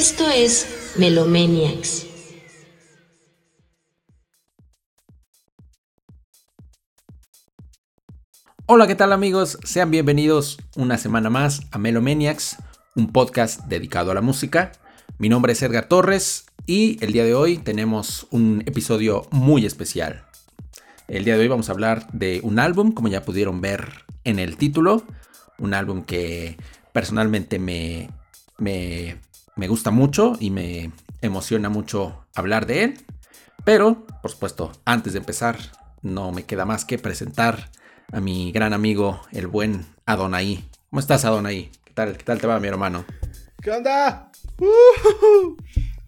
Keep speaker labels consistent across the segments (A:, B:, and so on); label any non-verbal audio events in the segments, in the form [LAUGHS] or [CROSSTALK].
A: Esto es Melomaniacs.
B: Hola, ¿qué tal amigos? Sean bienvenidos una semana más a Melomaniacs, un podcast dedicado a la música. Mi nombre es Edgar Torres y el día de hoy tenemos un episodio muy especial. El día de hoy vamos a hablar de un álbum, como ya pudieron ver en el título, un álbum que personalmente me, me, me gusta mucho y me emociona mucho hablar de él. Pero, por supuesto, antes de empezar, no me queda más que presentar a mi gran amigo, el buen Adonai. ¿Cómo estás, Adonai? ¿Qué tal, qué tal te va, mi hermano?
C: ¿Qué onda? Uh,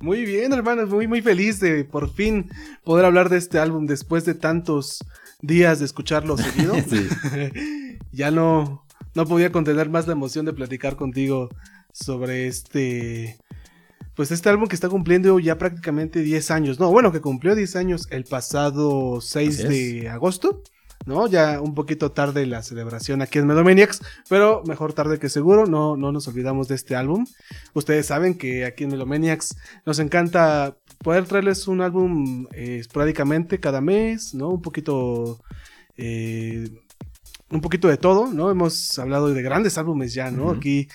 C: muy bien, hermano, muy, muy feliz de por fin poder hablar de este álbum después de tantos días de escucharlo seguido. [LAUGHS] [LAUGHS] ya no, no podía contener más la emoción de platicar contigo sobre este. Pues este álbum que está cumpliendo ya prácticamente 10 años. No, bueno, que cumplió 10 años el pasado 6 de agosto. ¿no? Ya un poquito tarde la celebración aquí en Melomaniacs, pero mejor tarde que seguro, no, no nos olvidamos de este álbum. Ustedes saben que aquí en Melomaniacs nos encanta poder traerles un álbum eh, esporádicamente cada mes, ¿no? Un poquito... Eh, un poquito de todo, ¿no? Hemos hablado de grandes álbumes ya, ¿no? Aquí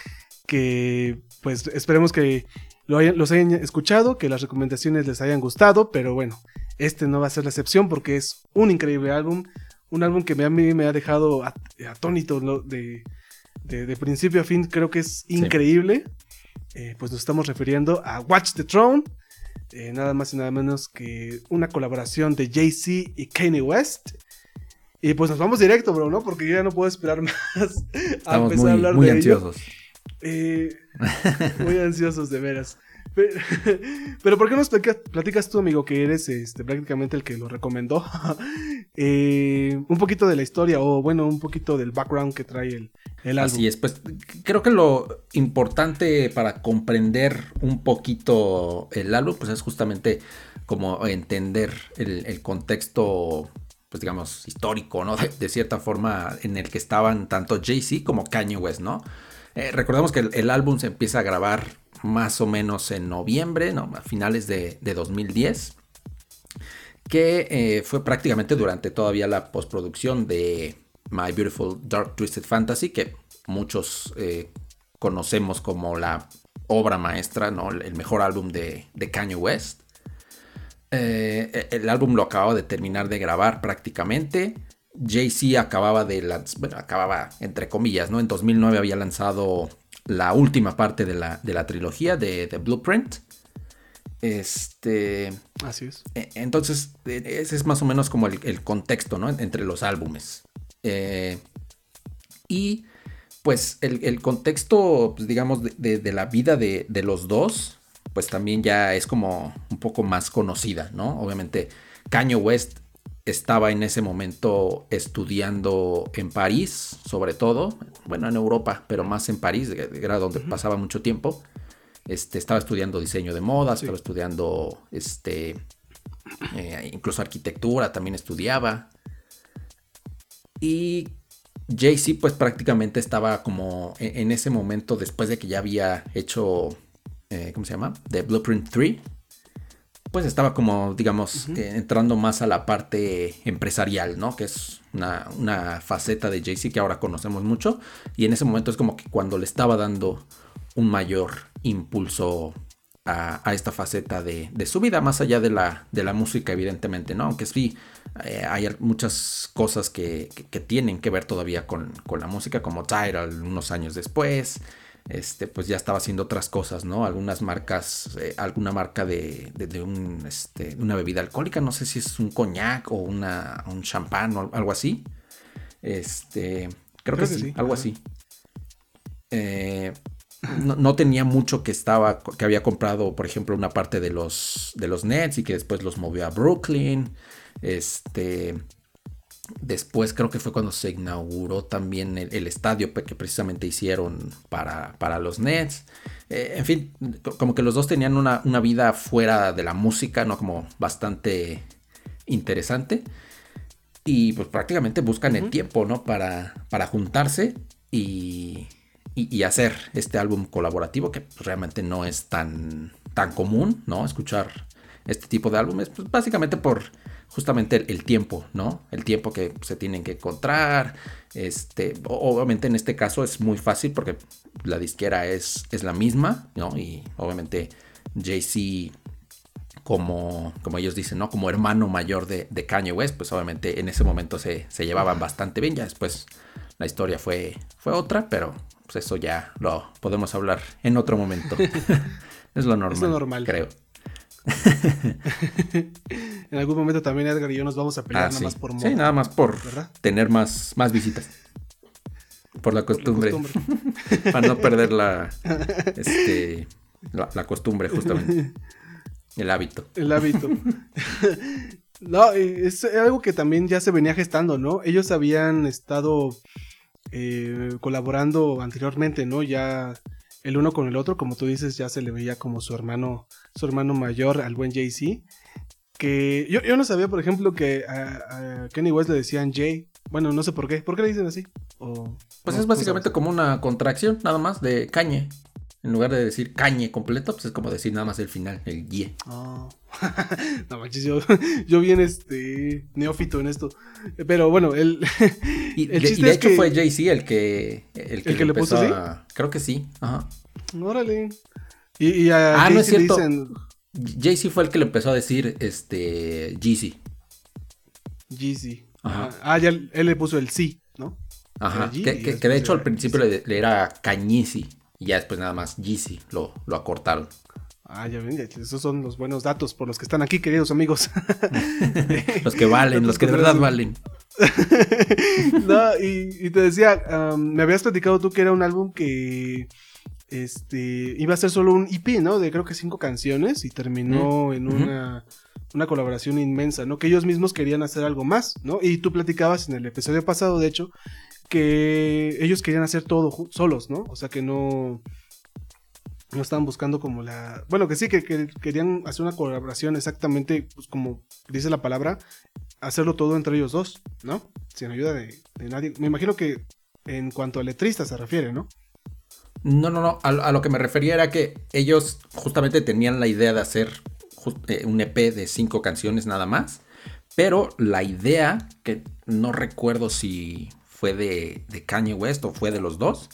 C: que pues esperemos que los hayan escuchado, que las recomendaciones les hayan gustado, pero bueno, este no va a ser la excepción porque es un increíble álbum, un álbum que a mí me ha dejado atónito de, de, principio a fin, creo que es increíble. Eh, pues nos estamos refiriendo a Watch the Throne, eh, nada más y nada menos que una colaboración de Jay-Z y Kanye West. Y pues nos vamos directo, bro, ¿no? Porque yo ya no puedo esperar [LAUGHS] más
B: a empezar a hablar muy ansiosos.
C: Eh, muy ansiosos, de veras. [LAUGHS] Pero, ¿por qué nos platicas, tú, amigo, que eres este, prácticamente el que lo recomendó? [LAUGHS] Eh, un poquito de la historia o, bueno, un poquito del background que trae el, el álbum.
B: Así es, pues creo que lo importante para comprender un poquito el álbum, pues es justamente como entender el, contexto pues digamos, histórico, ¿no? De, cierta forma en el que estaban tanto Jay-Z como Kanye West, ¿no? Eh, recordemos que el, álbum se empieza a grabar más o menos en noviembre, ¿no? a finales de, 2010, que eh, fue prácticamente durante todavía la postproducción de My Beautiful Dark Twisted Fantasy, que muchos eh, conocemos como la obra maestra, ¿no? el mejor álbum de, Kanye West. Eh, el álbum lo acababa de terminar de grabar prácticamente. Jay-Z acababa de lanzar, bueno, acababa entre comillas, ¿no? En 2009 había lanzado la última parte de la, trilogía de, The Blueprint. Este.
C: Así es.
B: E, entonces, e, ese es más o menos como el, contexto, ¿no? Entre los álbumes. Eh, y pues el, contexto, pues, digamos, de, la vida de, de, los dos, pues también ya es como un poco más conocida, ¿no? Obviamente, Kanye West estaba en ese momento estudiando en París, sobre todo, bueno, en Europa, pero más en París, era donde pasaba mucho tiempo. Este, estaba estudiando diseño de modas, estaba estudiando este, eh, incluso arquitectura, también estudiaba. Y Jay-Z pues prácticamente estaba como e, en, ese momento, después de que ya había hecho, eh, ¿cómo se llama? The Blueprint 3 pues estaba como, digamos, eh, entrando más a la parte empresarial, ¿no? Que es una, faceta de Jay-Z que ahora conocemos mucho. Y en ese momento es como que cuando le estaba dando un mayor impulso a, esta faceta de, su vida, más allá de la, de la música, evidentemente, ¿no? Aunque sí, eh, hay muchas cosas que, tienen que ver todavía con, con la música, como Tidal unos años después este, pues ya estaba haciendo otras cosas, ¿no? Algunas marcas, eh, alguna marca de, de, un, este, una bebida alcohólica, no sé si es un coñac o una, un champán o algo así. Este, creo, que, sí, algo así. Eh, no, tenía mucho que estaba, que había comprado, por ejemplo, una parte de los, de los Nets y que después los movió a Brooklyn. Este, Después creo que fue cuando se inauguró también el, estadio que precisamente hicieron para, para los Nets. Eh, en fin, como que los dos tenían una, vida fuera de la música, ¿no? Como bastante interesante. Y pues prácticamente buscan el tiempo, ¿no? Para, para juntarse y, y, hacer este álbum colaborativo que realmente no es tan, tan común, ¿no? Escuchar este tipo de álbumes, pues básicamente por justamente el, tiempo, ¿no? El tiempo que se tienen que encontrar. Este, obviamente en este caso es muy fácil porque la disquera es, es la misma, ¿no? Y obviamente JC como, como ellos dicen, ¿no? Como hermano mayor de, de Kanye West, pues obviamente en ese momento se, se, llevaban bastante bien. Ya después la historia fue, fue otra, pero pues eso ya lo podemos hablar en otro momento. [LAUGHS] es lo normal. Es lo normal. Creo. [LAUGHS]
C: en algún momento también Edgar y yo nos vamos a pelear
B: ah,
C: nada más por
B: Sí, nada más por tener más, más visitas. Por la costumbre. [LAUGHS] Para no perder la, [LAUGHS] este, la, costumbre, justamente. El hábito.
C: El hábito. no, es algo que también ya se venía gestando, ¿no? Ellos habían estado eh, colaborando anteriormente, ¿no? Ya el uno con el otro, como tú dices, ya se le veía como su hermano, su hermano mayor al buen Jay-Z. Que yo, yo, no sabía, por ejemplo, que a, Kenny West le decían Jay. Bueno, no sé por qué. ¿Por qué le dicen así?
B: pues es básicamente como una contracción, nada más, de cañe. En lugar de decir cañe completo, pues es como decir nada más el final, el ye.
C: Oh. [LAUGHS] no manches, yo, yo bien este neófito en esto. Pero bueno, el,
B: y, [LAUGHS] el chiste de, hecho fue Jay-Z el que, el que, le puso así. Creo que sí. Ajá.
C: Órale. Y, a ah, no es cierto. Dicen...
B: Jay-Z fue el que le empezó a decir este Jeezy.
C: Jeezy. Ajá. Ah, ya él le puso el sí, ¿no?
B: Ajá. Que, de hecho al principio le, le, era Cañizi. Y ya después nada más Jeezy lo, lo acortaron.
C: Ah, ya ven, esos son los buenos datos por los que están aquí, queridos amigos. [LAUGHS]
B: los que valen, los que de verdad valen. [LAUGHS]
C: no, y, te decía, me habías platicado tú que era un álbum que este iba a ser solo un EP, ¿no? De creo que cinco canciones y terminó en una, una, colaboración inmensa, ¿no? Que ellos mismos querían hacer algo más, ¿no? Y tú platicabas en el episodio pasado, de hecho, que ellos querían hacer todo solos, ¿no? O sea que no, no estaban buscando como la... Bueno, que sí, que, querían hacer una colaboración exactamente, pues como dice la palabra, hacerlo todo entre ellos dos, ¿no? Sin ayuda de, nadie. Me imagino que en cuanto a letrista se refiere, ¿no?
B: No, no, no. A, lo que me refería era que ellos justamente tenían la idea de hacer eh, un EP de cinco canciones nada más. Pero la idea, que no recuerdo si fue de, Kanye West o fue de los dos,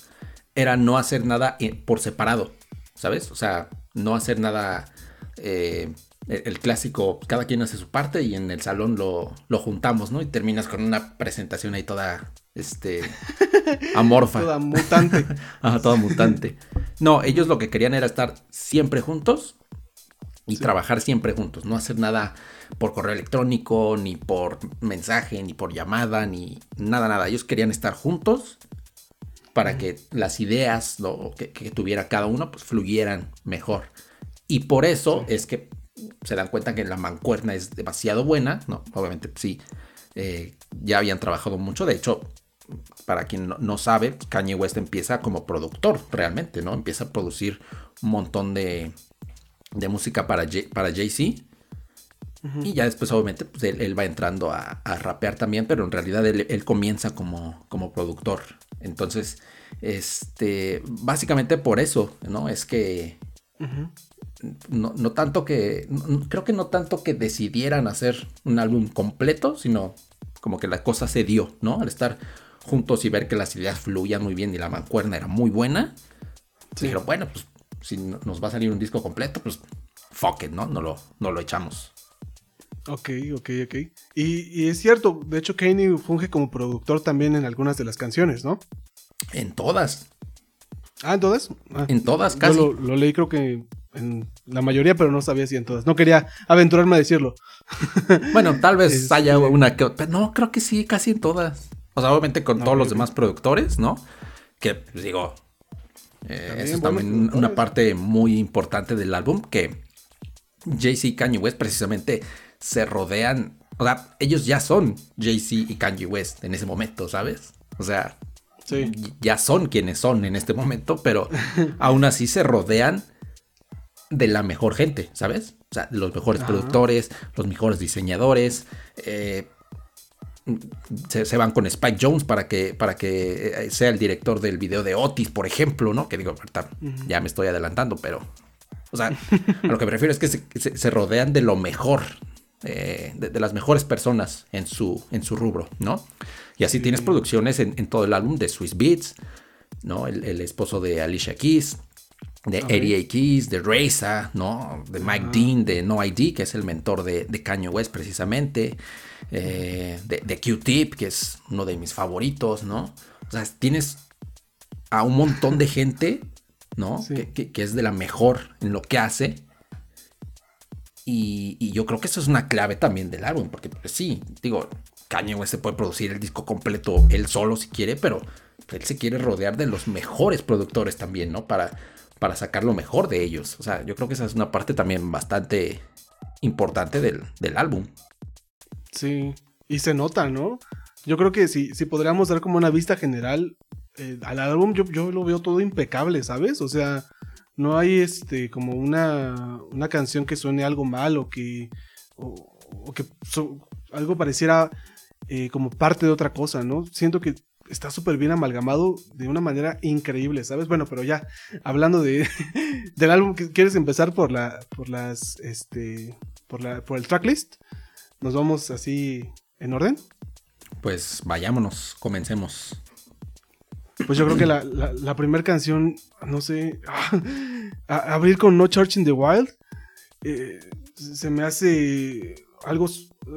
B: era no hacer nada eh, por separado, ¿sabes? O sea, no hacer nada, eh, el, clásico, cada quien hace su parte y en el salón lo, lo juntamos, ¿no? Y terminas con una presentación ahí toda, este, [LAUGHS] amorfa.
C: toda mutante. [LAUGHS]
B: Ajá, toda mutante. No, ellos lo que querían era estar siempre juntos y trabajar siempre juntos, no hacer nada por correo electrónico, ni por mensaje, ni por llamada, ni nada, nada. Ellos querían estar juntos para que las ideas que, tuviera cada uno pues fluyeran mejor. Y por eso es que se dan cuenta que la mancuerna es demasiado buena, ¿no? Obviamente sí, eh, ya habían trabajado mucho, de hecho, para quien no, sabe, Kanye West empieza como productor realmente, ¿no? Empieza a producir un montón de, de música para, para Jay-Z y ya después, obviamente, pues él, va entrando a, rapear también, pero en realidad él, comienza como, como productor. Entonces, este, básicamente por eso, ¿no? Es que no, no, tanto que, creo que no tanto que decidieran hacer un álbum completo, sino como que la cosa se dio, ¿no? Al estar juntos y ver que las ideas fluían muy bien y la mancuerna era muy buena. Sí. Dijeron, bueno, pues si nos va a salir un disco completo, pues fuck it, ¿no? No lo, no lo echamos.
C: Ok, ok, ok. Y, es cierto, de hecho Kanye funge como productor también en algunas de las canciones, ¿no?
B: En todas.
C: Ah, ¿en todas? Ah,
B: en todas, casi.
C: Yo lo, leí creo que en la mayoría, pero no sabía si en todas. No quería aventurarme a decirlo. [LAUGHS]
B: bueno, tal vez este, haya una que pero no, creo que sí, casi en todas. O sea, obviamente con todos los demás productores, ¿no? Que, pues, digo, eh, eso es también una parte muy importante del álbum, que Jay-Z y Kanye West precisamente se rodean, o sea, ellos ya son Jay-Z y Kanye West en ese momento, ¿sabes? O sea, ya son quienes son en este momento, pero [LAUGHS] aún así se rodean de la mejor gente, ¿sabes? O sea, los mejores productores, los mejores diseñadores. Eh, se, van con Spike Jones para que, para que sea el director del video de Otis, por ejemplo, ¿no? Que digo, ya me estoy adelantando, pero. O sea, [LAUGHS] a lo que me refiero es que se, rodean de lo mejor, de, las mejores personas en su, en su rubro, ¿no? Y así tienes producciones en, todo el álbum de Swiss Beats, ¿no? El, esposo de Alicia Keys, de Eddie A. Keys, de Reza, ¿no? De Mike Dean, de No ID, que es el mentor de, de Kanye West precisamente, eh, de, Q-Tip, que es uno de mis favoritos, ¿no? O sea, tienes a un montón de gente, ¿no? Que, es de la mejor en lo que hace. Y, y, yo creo que eso es una clave también del álbum, porque pues, sí, digo, Kanye West se puede producir el disco completo él solo si quiere, pero él se quiere rodear de los mejores productores también, ¿no? Para, para sacar lo mejor de ellos. O sea, yo creo que esa es una parte también bastante importante del, álbum.
C: Sí, y se nota, ¿no? Yo creo que si, si podríamos dar como una vista general eh, al álbum, yo, yo, lo veo todo impecable, ¿sabes? O sea, no hay este como una, una canción que suene algo mal o que, o, que algo pareciera eh, como parte de otra cosa, ¿no? Siento que está súper bien amalgamado de una manera increíble, ¿sabes? Bueno, pero ya, hablando de, [LAUGHS] del álbum, ¿quieres empezar por la, por las, este, por la, por el tracklist? ¿Nos vamos así en orden?
B: Pues vayámonos, comencemos.
C: Pues yo creo que la, la, primera canción, no sé, [LAUGHS] abrir con No Church in the Wild, eh, se me hace algo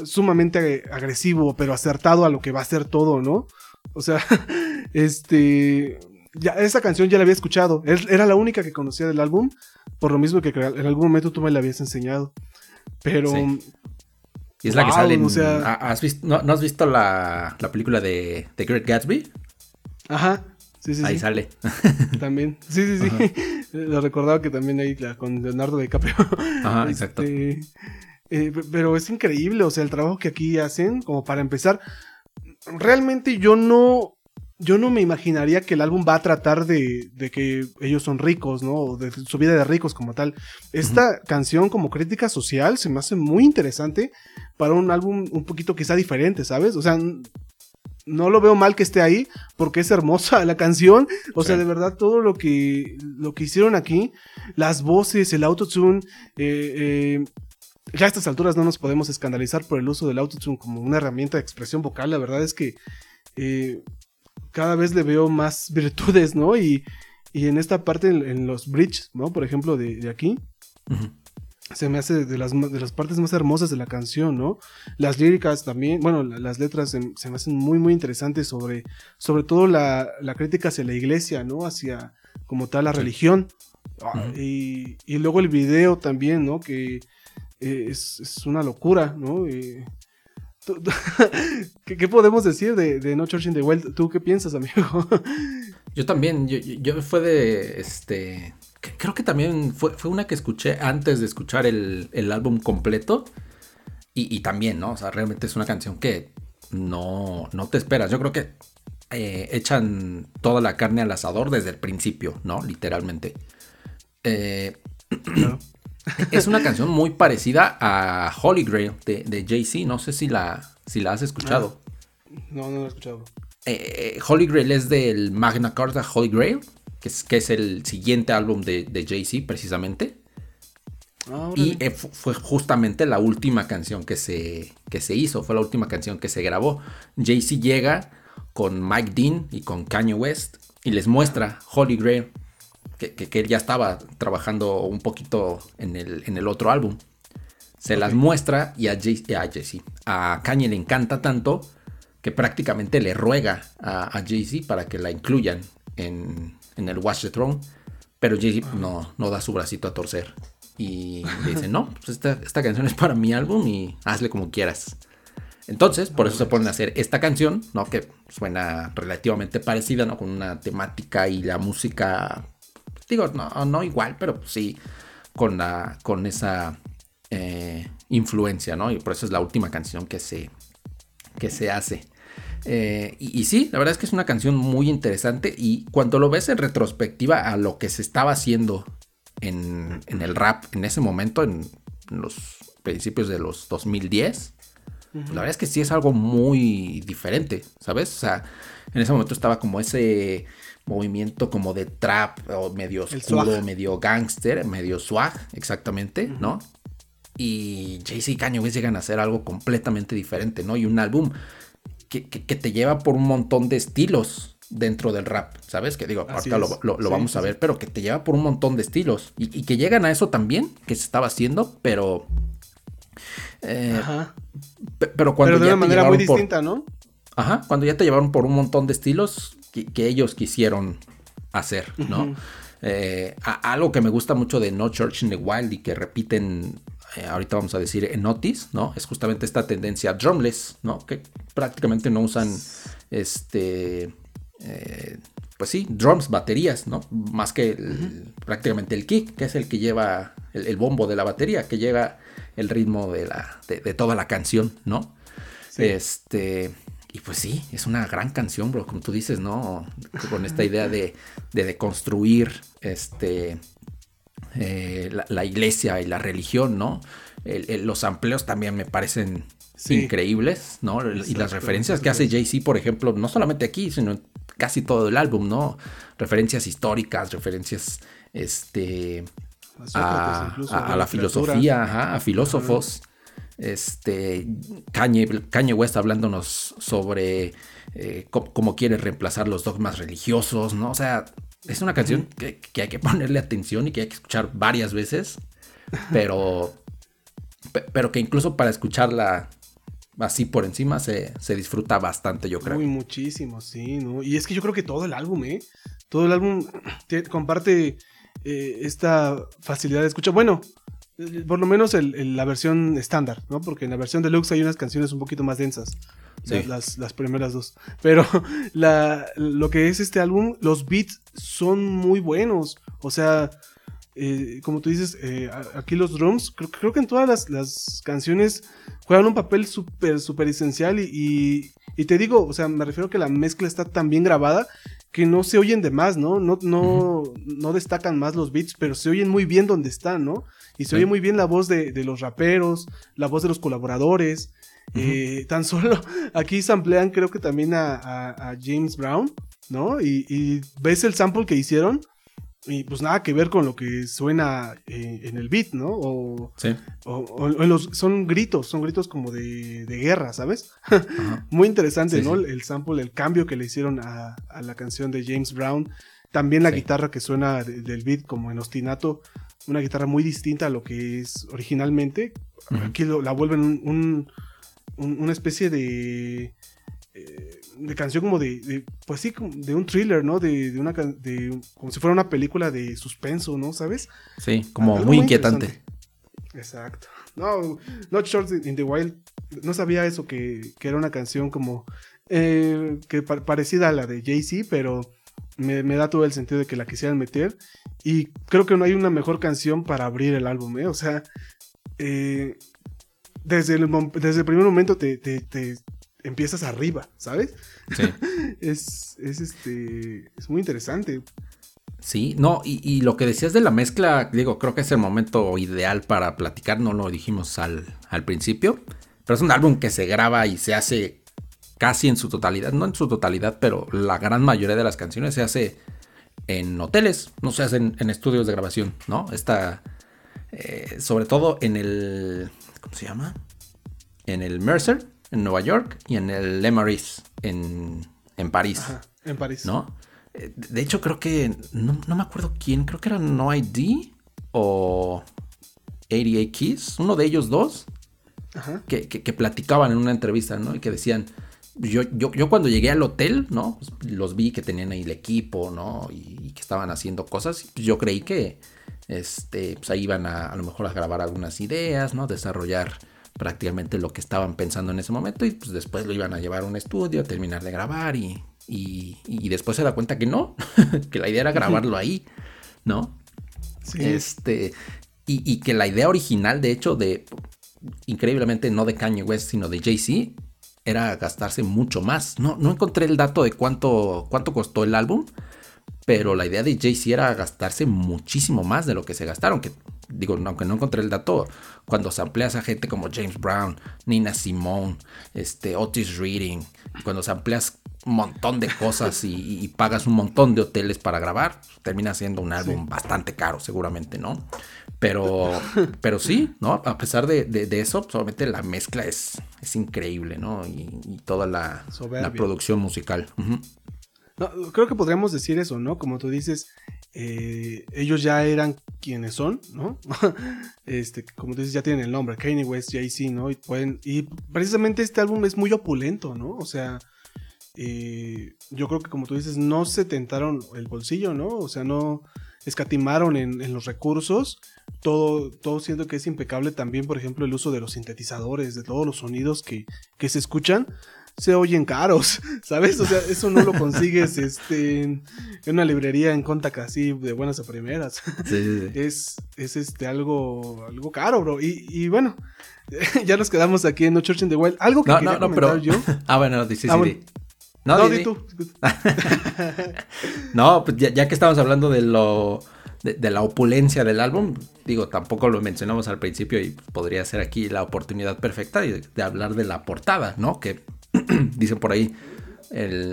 C: sumamente agresivo, pero acertado a lo que va a ser todo, ¿no? O sea, [LAUGHS] este. Ya, esa canción ya la había escuchado. Era la única que conocía del álbum. Por lo mismo que en algún momento tú me la habías enseñado. Pero.
B: Y es la que sale. O sea, ¿has visto, no, has visto la, película de, The Great Gatsby?
C: Ajá. Sí, sí,
B: ahí sale. [LAUGHS]
C: También. Sí, sí, sí. [LAUGHS] Lo recordaba que también ahí con Leonardo DiCaprio.
B: Ajá, [LAUGHS] exacto.
C: Este, eh, pero es increíble, o sea, el trabajo que aquí hacen, como para empezar, realmente yo no, yo no me imaginaría que el álbum va a tratar de, de que ellos son ricos, ¿no? De su vida de ricos como tal. Esta canción como crítica social se me hace muy interesante para un álbum un poquito quizá diferente, ¿sabes? O sea, no lo veo mal que esté ahí porque es hermosa [LAUGHS] la canción. O sea, de verdad todo lo que, lo que hicieron aquí, las voces, el autotune, eh, eh, ya a estas alturas no nos podemos escandalizar por el uso del autotune como una herramienta de expresión vocal. La verdad es que eh, cada vez le veo más [LAUGHS] virtudes, ¿no? Y, en esta parte, en, los bridges, ¿no? Por ejemplo, de, aquí. Se me hace de las, de las partes más hermosas de la canción, ¿no? Las líricas también, bueno, las letras se, me hacen muy, muy interesantes sobre, sobre todo la, crítica hacia la iglesia, ¿no? Hacia, como tal, la religión. Ah, y, y, luego el video también, ¿no? Que eh, es, una locura, ¿no? Eh, [LAUGHS] ¿qué, podemos decir de, No Church in the Wild? ¿Tú qué piensas, amigo? [LAUGHS]
B: yo también, yo, fue de, este, creo que también fue, fue una que escuché antes de escuchar el, álbum completo. Y, también, ¿no? O sea, realmente es una canción que no, no te esperas. Yo creo que eh, echan toda la carne al asador desde el principio, ¿no? Literalmente. Eh, [CLEARS THROAT] es una canción muy parecida a Holy Grail de, de Jay-Z. No sé si la, si la has escuchado.
C: Ah, no, no la he escuchado.
B: Eh, Holy Grail es del Magna Carta Holy Grail, que es, que es el siguiente álbum de, de Jay-Z, precisamente. Ah, y eh, fue justamente la última canción que se, que se hizo, fue la última canción que se grabó. Jay-Z llega con Mike Dean y con Kanye West y les muestra Holy Grail que, él ya estaba trabajando un poquito en el, en el otro álbum. Se las muestra y a, Jay, a, a Kanye le encanta tanto que prácticamente le ruega a, a Jay-Z para que la incluyan en, en, el Watch the Throne. Pero Jay-Z no, no da su bracito a torcer. Y le dice, no, pues esta, esta, canción es para mi álbum y hazle como quieras. Entonces, por eso se ponen a hacer esta canción, ¿no? Que suena relativamente parecida, ¿no? Con una temática y la música Digo, no, no igual, pero sí con, la, con esa eh, influencia, ¿no? Y por eso es la última canción que se, que se hace. Eh, y, sí, la verdad es que es una canción muy interesante y cuando lo ves en retrospectiva a lo que se estaba haciendo en, el rap en ese momento, en los principios de los 2010, la verdad es que sí es algo muy diferente, ¿sabes? O sea, en ese momento estaba como ese movimiento como de trap o medio oscuro, medio gangster, medio swag, exactamente, ¿no? Y Jay-Z y Kanye West llegan a hacer algo completamente diferente, ¿no? Y un álbum que, te lleva por un montón de estilos dentro del rap, ¿sabes? Que digo, ahorita lo, vamos a ver, pero que te lleva por un montón de estilos y, que llegan a eso también, que se estaba haciendo, pero...
C: Eh, Ajá. Pero cuando... de una manera muy distinta, ¿no?
B: Ajá, cuando ya te llevaron por un montón de estilos que, ellos quisieron hacer, ¿no? Eh, algo que me gusta mucho de No Church in the Wild y que repiten eh, ahorita vamos a decir en Notice, ¿no? Es justamente esta tendencia drumless, ¿no? Que prácticamente no usan este, eh, pues sí, drums, baterías, ¿no? Más que prácticamente el kick, que es el que lleva el, bombo de la batería, que lleva el ritmo de, la, de, toda la canción, ¿no? Este, y pues sí, es una gran canción, bro, como tú dices, ¿no? Con esta idea de, de deconstruir este, eh, la, iglesia y la religión, ¿no? los amplios también me parecen increíbles, ¿no? y las referencias que hace Jay-Z, por ejemplo, no solamente aquí, sino en casi todo el álbum, ¿no? Referencias históricas, referencias, este... A, la filosofía, a filósofos. Este, Kanye, West hablándonos sobre eh, cómo, quiere reemplazar los dogmas religiosos, ¿no? O sea, es una canción que, hay que ponerle atención y que hay que escuchar varias veces, pero, pero que incluso para escucharla así por encima se, disfruta bastante, yo creo.
C: Muy muchísimo, sí, ¿no? Y es que yo creo que todo el álbum, ¿eh? Todo el álbum comparte eh, esta facilidad de escucha. Bueno, por lo menos la versión estándar, ¿no? Porque en la versión deluxe hay unas canciones un poquito más densas. Las, las, primeras dos. Pero [LAUGHS] la, lo que es este álbum, los beats son muy buenos. O sea, eh, como tú dices, eh, aquí los drums, creo, creo, que en todas las, canciones juegan un papel súper, súper esencial. Y, y, te digo, o sea, me refiero a que la mezcla está tan bien grabada que no se oyen de más, ¿no? No, no, no destacan más los beats, pero se oyen muy bien donde están, ¿no? Y se oye muy bien la voz de, de, los raperos, la voz de los colaboradores. Eh, tan [LAUGHS] solo aquí samplean creo que también a, James Brown, ¿no? Y, ves el sample que hicieron y pues nada que ver con lo que suena eh, en el beat, ¿no? O, sí. o, los, son gritos, son gritos como de, guerra, ¿sabes? [LAUGHS] Muy interesante, ¿no? El sample, el cambio que le hicieron a, la canción de James Brown. También la guitarra que suena del beat como en ostinato, una guitarra muy distinta a lo que es originalmente. Aquí la vuelven un una especie de, de canción como de, pues sí, de un thriller, ¿no? De, de una, de, como si fuera una película de suspenso, ¿no? ¿Sabes?
B: Sí, como muy, inquietante.
C: Exacto. No, Not Short in the Wild, no sabía eso, que, que era una canción como, eh, que parecida a la de Jay-Z, pero me, me, da todo el sentido de que la quisieran meter. Y creo que no hay una mejor canción para abrir el álbum, ¿eh? O sea, eh, desde el, desde el primer momento te, empiezas arriba, ¿sabes? Sí. [LAUGHS] es, es, este, es muy interesante.
B: Sí, no, y, lo que decías de la mezcla, digo, creo que es el momento ideal para platicar, no lo dijimos al, al principio, pero es un álbum que se graba y se hace casi en su totalidad, no en su totalidad, pero la gran mayoría de las canciones se hace en hoteles, no se hacen en estudios de grabación, ¿no? Está, eh, sobre todo en el, ¿cómo se llama? En el Mercer, en Nueva York, y en el Lemeris, en, en París.
C: en París.
B: ¿No? Eh, de hecho, creo que, no, me acuerdo quién, creo que era No ID o 88 Keys, uno de ellos dos, Que, que, platicaban en una entrevista, ¿no? Y que decían, yo, yo, yo, cuando llegué al hotel, ¿no? Pues, los vi que tenían ahí el equipo, ¿no? Y, que estaban haciendo cosas. Pues, yo creí que este, pues ahí iban a, a lo mejor a grabar algunas ideas, ¿no? Desarrollar prácticamente lo que estaban pensando en ese momento y pues después lo iban a llevar a un estudio, terminar de grabar y, y, después se da cuenta que no, [LAUGHS] que la idea era grabarlo ahí, ¿no? Sí. Este, y, y, que la idea original, de hecho, de increíblemente no de Kanye West, sino de Jay-Z, era gastarse mucho más. No, no encontré el dato de cuánto, cuánto costó el álbum, pero la idea de Jay-Z era gastarse muchísimo más de lo que se gastaron, que digo, aunque no encontré el dato, cuando se amplias a gente como James Brown, Nina Simone, este, Otis Reading, cuando se amplias un montón de cosas y, pagas un montón de hoteles para grabar, termina siendo un álbum bastante caro, seguramente, ¿no? Pero, pero sí, ¿no? A pesar de, eso, solamente la mezcla es, es increíble, ¿no? Y, toda la, producción musical.
C: creo que podríamos decir eso, ¿no? Como tú dices, eh, ellos ya eran quienes son, ¿no? [LAUGHS] este, como dices, ya tienen el nombre, Kanye West, Jay-Z, ¿no? Y, pueden, y precisamente este álbum es muy opulento, ¿no? O sea, eh, yo creo que como tú dices, no se tentaron el bolsillo, ¿no? O sea, no escatimaron en, los recursos. Todo, todo siento que es impecable también, por ejemplo, el uso de los sintetizadores, de todos los sonidos que, que se escuchan se oyen caros, [LAUGHS] ¿sabes? O sea, eso no lo consigues [LAUGHS] este, en una librería en Contact así de buenas a primeras. Sí, [LAUGHS] Es, es este, algo, algo caro, bro. Y, bueno, ya nos quedamos aquí en No Church in the Wild. Algo que no, quería no, no, pero... yo.
B: Ah, bueno, sí, sí, ah, No, no di, tú. no, pues ya, que estamos hablando de lo de, la opulencia del álbum, digo, tampoco lo mencionamos al principio y podría ser aquí la oportunidad perfecta de, de hablar de la portada, ¿no? Que [CLEARS THROAT] dicen por ahí,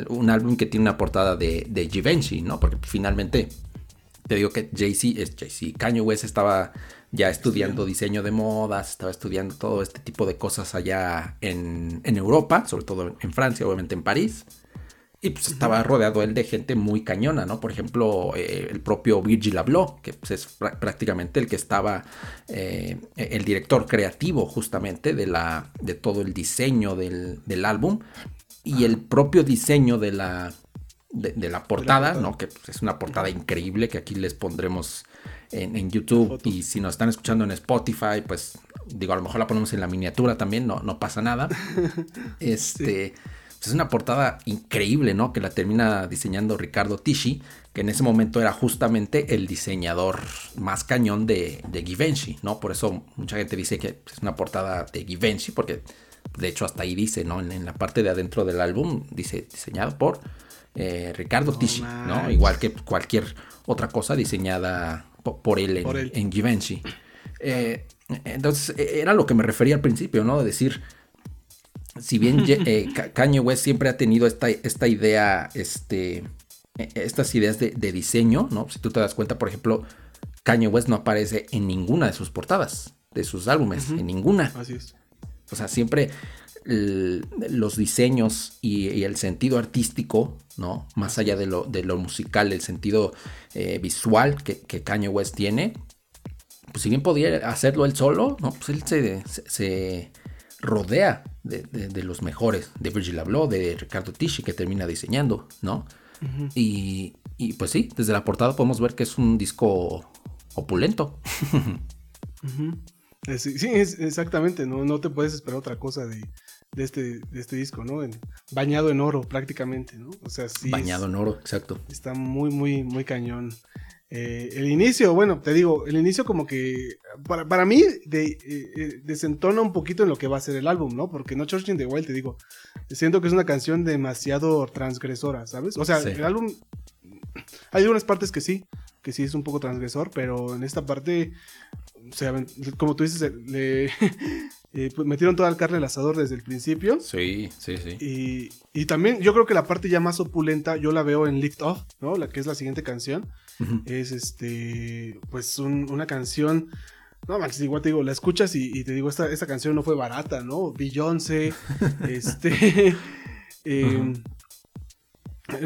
B: un álbum que tiene una portada de, de Givenchy, ¿no? Porque finalmente, te digo que Jay-Z es Jay-Z. Kanye West estaba ya estudiando diseño de modas, estaba estudiando todo este tipo de cosas allá en, Europa, sobre todo en Francia, obviamente en París. Y pues estaba rodeado él de gente muy cañona, ¿no? Por ejemplo, eh, el propio Virgil Abloh, que pues, es prácticamente el que estaba, eh, el director creativo justamente de, la, de todo el diseño del, álbum. Y el propio diseño de la, de, la, portada, ¿no? Que pues, es una portada increíble que aquí les pondremos en, YouTube. Y si nos están escuchando en Spotify, pues digo, a lo mejor la ponemos en la miniatura también, no, no pasa nada. [LAUGHS] Este... Es una portada increíble, ¿no? Que la termina diseñando Ricardo Tisci, que en ese momento era justamente el diseñador más cañón de, de Givenchy, ¿no? Por eso mucha gente dice que es una portada de Givenchy, porque de hecho hasta ahí dice, ¿no? En, la parte de adentro del álbum dice diseñado por eh, Ricardo Tisci, ¿no? Igual que cualquier otra cosa diseñada por, él, en, Givenchy. Eh, entonces, e, era lo que me refería al principio, ¿no? De decir, si bien eh, Kanye West siempre ha tenido esta, esta idea, este, e, estas ideas de, diseño, ¿no? Si tú te das cuenta, por ejemplo, Kanye West no aparece en ninguna de sus portadas, de sus álbumes, en ninguna.
C: Así es.
B: O sea, siempre los diseños y, el sentido artístico, ¿no? Más allá de lo, de lo musical, el sentido eh, visual que, que, Kanye West tiene, pues si bien podía hacerlo él solo, ¿no? Pues él se rodea de, los mejores, de Virgil Abloh, de Ricardo Tisci, que termina diseñando, ¿no? y, pues sí, desde la portada podemos ver que es un disco opulento.
C: Eh, sí, exactamente, no, no te puedes esperar otra cosa de, este, de este disco, ¿no? bañado en oro prácticamente, ¿no? O sea, sí.
B: Bañado en oro, exacto.
C: Está muy, muy, muy cañón. Eh, el inicio, bueno, te digo, el inicio como que para, mí de, eh, eh, desentona un poquito en lo que va a ser el álbum, ¿no? Porque No Church in the Wild, te digo, siento que es una canción demasiado transgresora, ¿sabes? O sea, el álbum, hay algunas partes que sí, que sí es un poco transgresor, pero en esta parte, o sea, como tú dices, le, [LAUGHS] pues, metieron toda el carne al asador desde el principio.
B: Sí, sí, sí.
C: Y, y, también yo creo que la parte ya más opulenta, yo la veo en Lift Off, ¿no? La que es la siguiente canción es este, pues una canción... No, Max, igual te digo, la escuchas y, te digo, esta, esta, canción no fue barata, ¿no? Beyoncé, [LAUGHS] este... [LAUGHS] Em,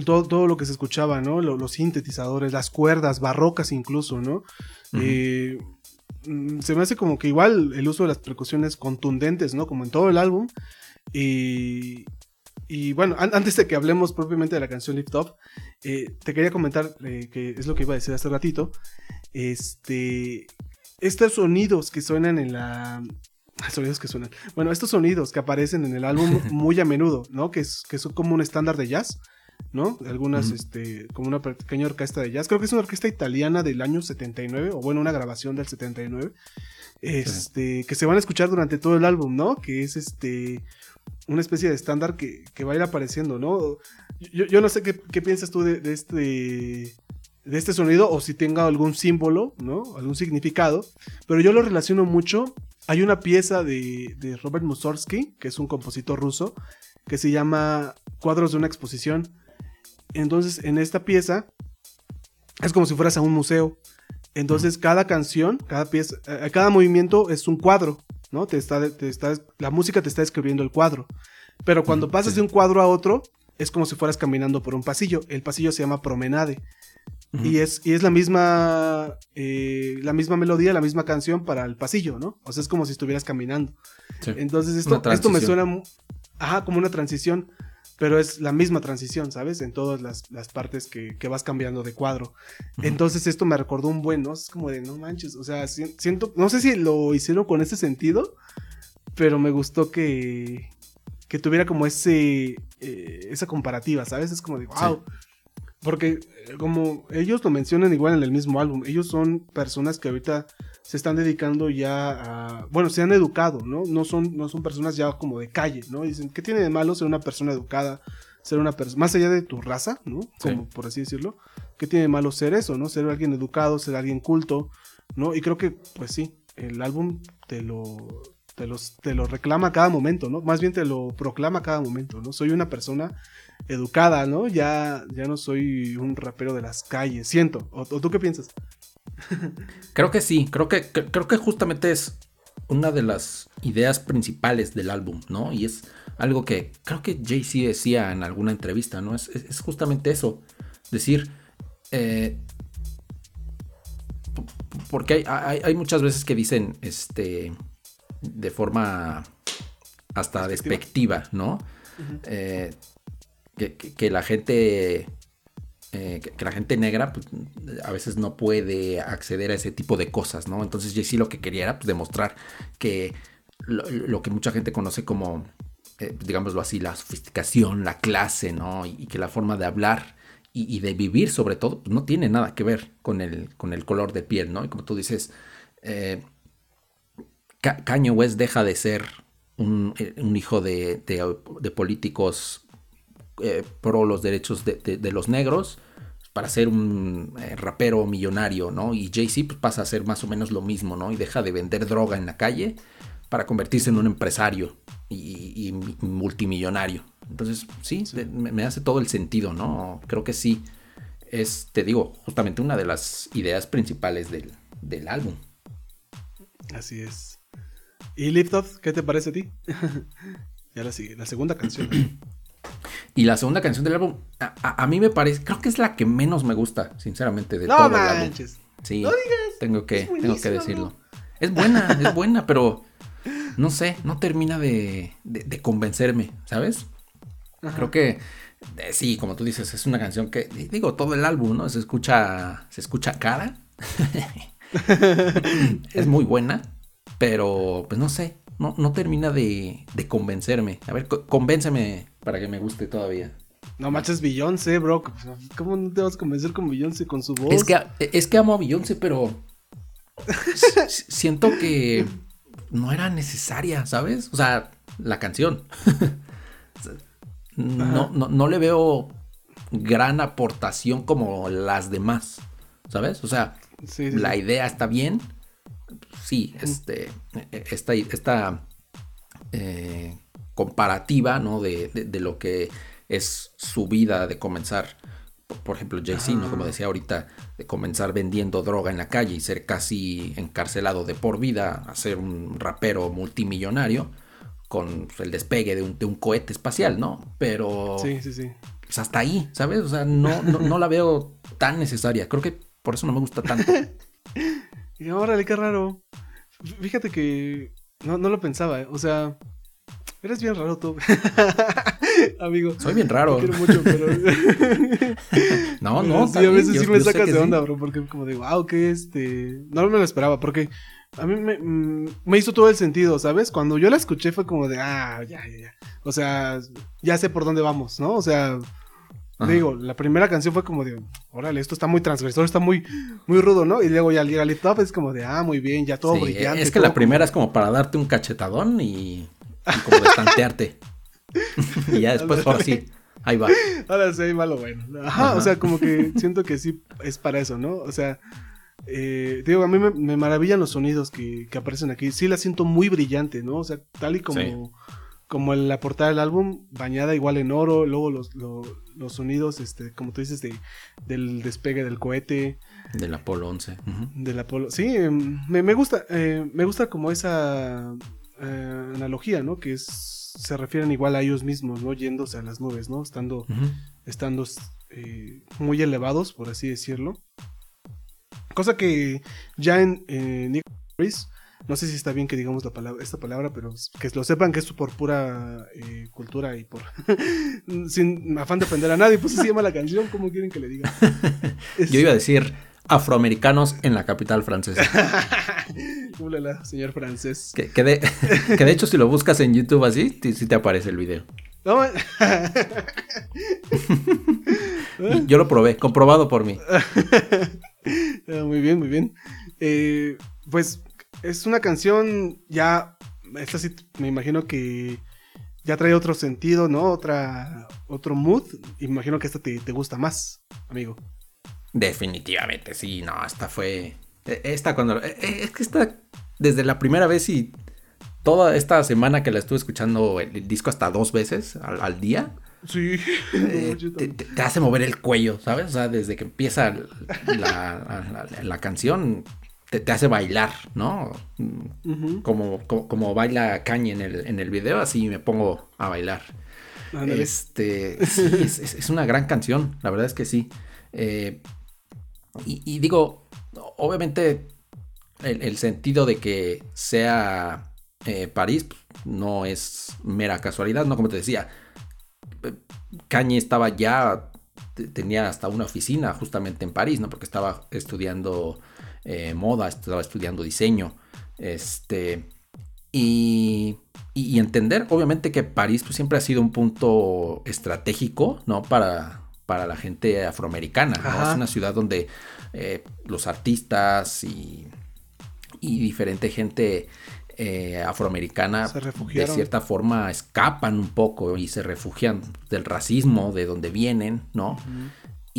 C: todo, todo, lo que se escuchaba, ¿no? Los, sintetizadores, las cuerdas, barrocas incluso, ¿no? Eh, mm, se me hace como que igual el uso de las percusiones contundentes, ¿no? Como en todo el álbum. Y, y bueno, antes de que hablemos propiamente de la canción Lift Up, eh, te quería comentar, eh, que es lo que iba a decir hace ratito, este, estos sonidos que suenan en la... Sonidos que suenan. Bueno, estos sonidos que aparecen en el álbum [LAUGHS] muy a menudo, ¿no? Que, es, que son como un estándar de jazz, ¿no? Algunas, este, como una pequeña orquesta de jazz. Creo que es una orquesta italiana del año 79, o bueno, una grabación del 79. Este, que se van a escuchar durante todo el álbum, ¿no? Que es este una especie de estándar que, va a ir apareciendo, ¿no? Yo, no sé qué, piensas tú de, este de este sonido o si tenga algún símbolo, ¿no? Algún significado. Pero yo lo relaciono mucho. Hay una pieza de, de Robert Mussorgsky, que es un compositor ruso, que se llama Cuadros de una exposición. Entonces, en esta pieza es como si fueras a un museo. Entonces, cada canción, cada pieza, eh, cada movimiento es un cuadro, ¿no? Te está, te está, la música te está describiendo el cuadro. Pero cuando pasas de un cuadro a otro, es como si fueras caminando por un pasillo. El pasillo se llama promenade. y, es, y es la misma eh, la misma melodía, la misma canción para el pasillo, ¿no? O sea, es como si estuvieras caminando. Entonces, esto, esto me suena ajá, como una transición, pero es la misma transición, ¿sabes? En todas las, partes que, vas cambiando de cuadro. Entonces, esto me recordó un buen, ¿no? Es como de, no manches, o sea, siento, no sé si lo hicieron con ese sentido, pero me gustó que, que tuviera como ese, eh, esa comparativa, ¿sabes? Es como de, wow. Porque eh, como ellos lo mencionan igual en el mismo álbum, ellos son personas que ahorita se están dedicando ya a, bueno, se han educado, ¿no? No son, no son personas ya como de calle, ¿no? Dicen, ¿qué tiene de malo ser una persona educada? Ser una persona, más allá de tu raza, ¿no? Como por así decirlo, ¿qué tiene de malo ser eso, ¿no? Ser alguien educado, ser alguien culto, ¿no? Y creo que, pues sí, el álbum te lo, te, los, te lo reclama a cada momento, ¿no? Más bien te lo proclama a cada momento, ¿no? Soy una persona educada, ¿no? Ya, ya no soy un rapero de las calles, siento. ¿O, tú qué piensas? [LAUGHS]
B: creo que sí, creo que, creo que justamente es una de las ideas principales del álbum, ¿no? Y es algo que creo que Jay-Z decía en alguna entrevista, ¿no? Es, justamente eso, decir, eh, porque hay, hay, muchas veces que dicen, este, de forma hasta despectiva, ¿no? Eh, que, la gente eh, que, la gente negra pues, a veces no puede acceder a ese tipo de cosas, ¿no? Entonces jay lo que quería era pues, demostrar que lo, que mucha gente conoce como, eh, digámoslo así, la sofisticación, la clase, ¿no? Y, que la forma de hablar y, de vivir sobre todo pues, no tiene nada que ver con el, con el color de piel, ¿no? Y como tú dices, Kanye West deja de ser un, eh, hijo de, políticos eh, pro los derechos de, los negros para ser un eh, rapero millonario, ¿no? Y Jay-Z pues, pasa a ser más o menos lo mismo, ¿no? Y deja de vender droga en la calle para convertirse en un empresario y, multimillonario. Entonces, sí, me, hace todo el sentido, ¿no? Creo que sí. Es, te digo, justamente una de las ideas principales del, del álbum.
C: Así es. ¿Y Lift Off? ¿Qué te parece a ti? [LAUGHS] ya la, la segunda canción. [CLEARS THROAT]
B: Y la segunda canción del álbum, a, mí me parece, creo que es la que menos me gusta, sinceramente, de todo el álbum. Sí, no digas, tengo que, tengo que decirlo. Es buena, es buena, pero no sé, no termina de, convencerme, ¿sabes? Creo que eh, sí, como tú dices, es una canción que, digo, todo el álbum, ¿no? Se escucha, se escucha cara. [LAUGHS] es muy buena. Pero, pues no sé, no, no termina de, convencerme. A ver, convénceme para que me guste todavía.
C: No manches Beyoncé, bro. ¿Cómo no te vas a convencer con Beyoncé con su voz?
B: Es que, es que amo a Beyoncé, pero siento que no era necesaria, ¿sabes? O sea, la canción. no, no, le veo gran aportación como las demás, ¿sabes? O sea, la idea está bien, sí, este, e, e, esta, esta eh, comparativa, ¿no? De, lo que es su vida de comenzar, por ejemplo, Jay-Z, ¿no? Como decía ahorita, de comenzar vendiendo droga en la calle y ser casi encarcelado de por vida a ser un rapero multimillonario con el despegue de un, cohete espacial, ¿no? Pero...
C: Sí, sí, sí.
B: Pues hasta ahí, ¿sabes? O sea, no, no la veo tan necesaria. Creo que por eso no me gusta tanto. [LAUGHS]
C: Y órale, qué raro. Fíjate que no, no lo pensaba, ¿eh? o sea, eres bien raro tú. [LAUGHS] Amigo.
B: Soy bien raro.
C: Te quiero mucho, pero. [LAUGHS]
B: no, no.
C: Sí, a veces sí me sacas de onda, bro, porque como digo, wow, que este. No me lo esperaba, porque a mí me, mm, me, hizo todo el sentido, ¿sabes? Cuando yo la escuché fue como de, ah, ya, ya, ya. O sea, ya sé por dónde vamos, ¿no? O sea, Digo, la primera canción fue como de, órale, esto está muy transgresor, está muy, muy rudo, ¿no? Y luego ya llega el top, es como de, ah, muy bien, ya todo brillante.
B: Es que la primera es como para darte un cachetadón y, como de tantearte. [LAUGHS] y ya después, ahora sí, ahí va.
C: Ahora sí, ahí va lo bueno. Ajá, o sea, como que siento que sí es para eso, ¿no? O sea, eh, digo, a mí me, maravillan los sonidos que, aparecen aquí. Sí la siento muy brillante, ¿no? O sea, tal y como, como en la portada del álbum, bañada igual en oro, luego los, los, sonidos, este, como tú dices, de, del despegue del cohete.
B: Del Apolo 11.
C: Del Apolo, sí, em, me, me gusta, eh, me gusta como esa eh, analogía, ¿no? Que es se refieren igual a ellos mismos, ¿no? Yéndose a las nubes, ¿no? Estando, estando eh, muy elevados, por así decirlo. Cosa que ya en Nick no sé si está bien que digamos la palabra, esta palabra, pero que lo sepan que es por pura eh, cultura y por [LAUGHS] sin afán de ofender a nadie, pues así se llama la canción, ¿cómo quieren que le diga? [LAUGHS]
B: Yo iba a decir afroamericanos en la capital francesa. [LAUGHS]
C: señor francés. [LAUGHS]
B: Que, de, hecho, si lo buscas en YouTube así, sí, te aparece el video. [LAUGHS] Yo lo probé, comprobado por mí.
C: Ah, muy bien, muy bien. Eh, pues es una canción ya, esta sí me imagino que ya trae otro sentido, ¿no? Otra, otro mood. Imagino que esta te, te gusta más, amigo.
B: Definitivamente, sí, no, esta fue. E, esta cuando. E, e, es que esta. Desde la primera vez y toda esta semana que la estuve escuchando el, disco hasta dos veces al, día.
C: Sí.
B: Eh, te, hace mover el cuello, ¿sabes? O sea, desde que empieza la, canción, te, hace bailar, ¿no? como, como, baila Kanye en el, en el video, así me pongo a bailar. Este, es, una gran canción, la verdad es que sí. Eh, y, digo, obviamente el, sentido de que sea eh, París pues, no es mera casualidad, ¿no? Como te decía, Kanye estaba ya, tenía hasta una oficina justamente en París, ¿no? Porque estaba estudiando eh, moda, estaba estudiando diseño, este, y, y, entender, obviamente, que París pues, siempre ha sido un punto estratégico, ¿no? Para, para la gente afroamericana. Es una ciudad donde eh, los artistas y, y diferente gente eh, afroamericana de cierta forma escapan un poco y se refugian del racismo de donde vienen, ¿no?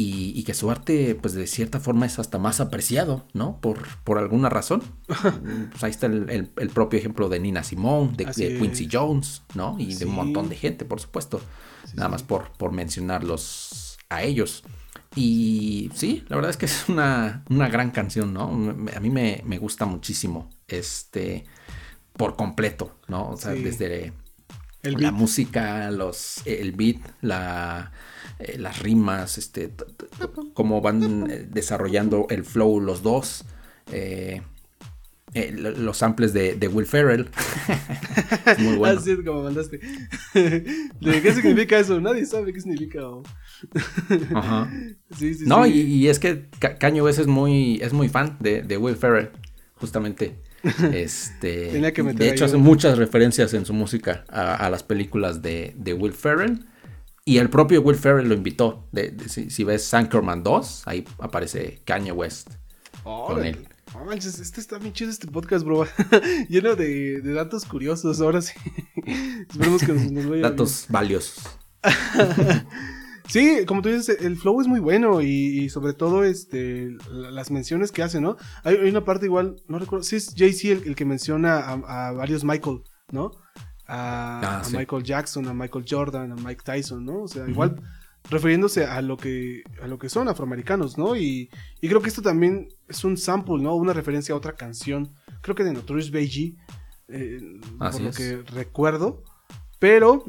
B: y, que su arte, pues de cierta forma es hasta más apreciado, ¿no? Por, por alguna razón. [LAUGHS] pues ahí está el, propio ejemplo de Nina Simone, de, Quincy Jones, ¿no? Y de un montón de gente, por supuesto. Nada más por, por mencionarlos a ellos. Y sí, la verdad es que es una, gran canción, ¿no? A mí me, gusta muchísimo, este, por completo, ¿no? O sea, desde la música, los, el beat, la, eh, las rimas, este, cómo van eh, desarrollando el flow los dos. Eh, los samples de, Will Ferrell. [LAUGHS]
C: muy bueno. Así es como mandaste. [LAUGHS] ¿Qué significa eso? Nadie sabe qué significa.
B: Ajá. [LAUGHS] Sí, sí, no, Y, es que Kanye West es muy, es muy fan de, Will Ferrell, justamente. [LAUGHS] Este, de hecho, hace muchas referencias en su música a, las películas de, Will Ferrell. Y el propio Will Ferrell lo invitó. si, ves Sankerman 2, ahí aparece Kanye West con él.
C: Manches, este está bien chido este podcast, bro. [LAUGHS] Lleno de, datos curiosos. Ahora sí.
B: Esperemos que nos, vaya Datos valiosos.
C: Sí, como tú dices, el flow es muy bueno y, sobre todo este las menciones que hace, ¿no? Hay, una parte igual, no recuerdo, sí es Jay-Z el, que menciona a, varios Michael, ¿no? A, ah, Michael Jackson, a Michael Jordan, a Mike Tyson, ¿no? O sea, igual refiriéndose a lo que a lo que son afroamericanos, ¿no? Y, creo que esto también es un sample, ¿no? Una referencia a otra canción, creo que de Notorious B.I.G., eh, por lo que recuerdo, pero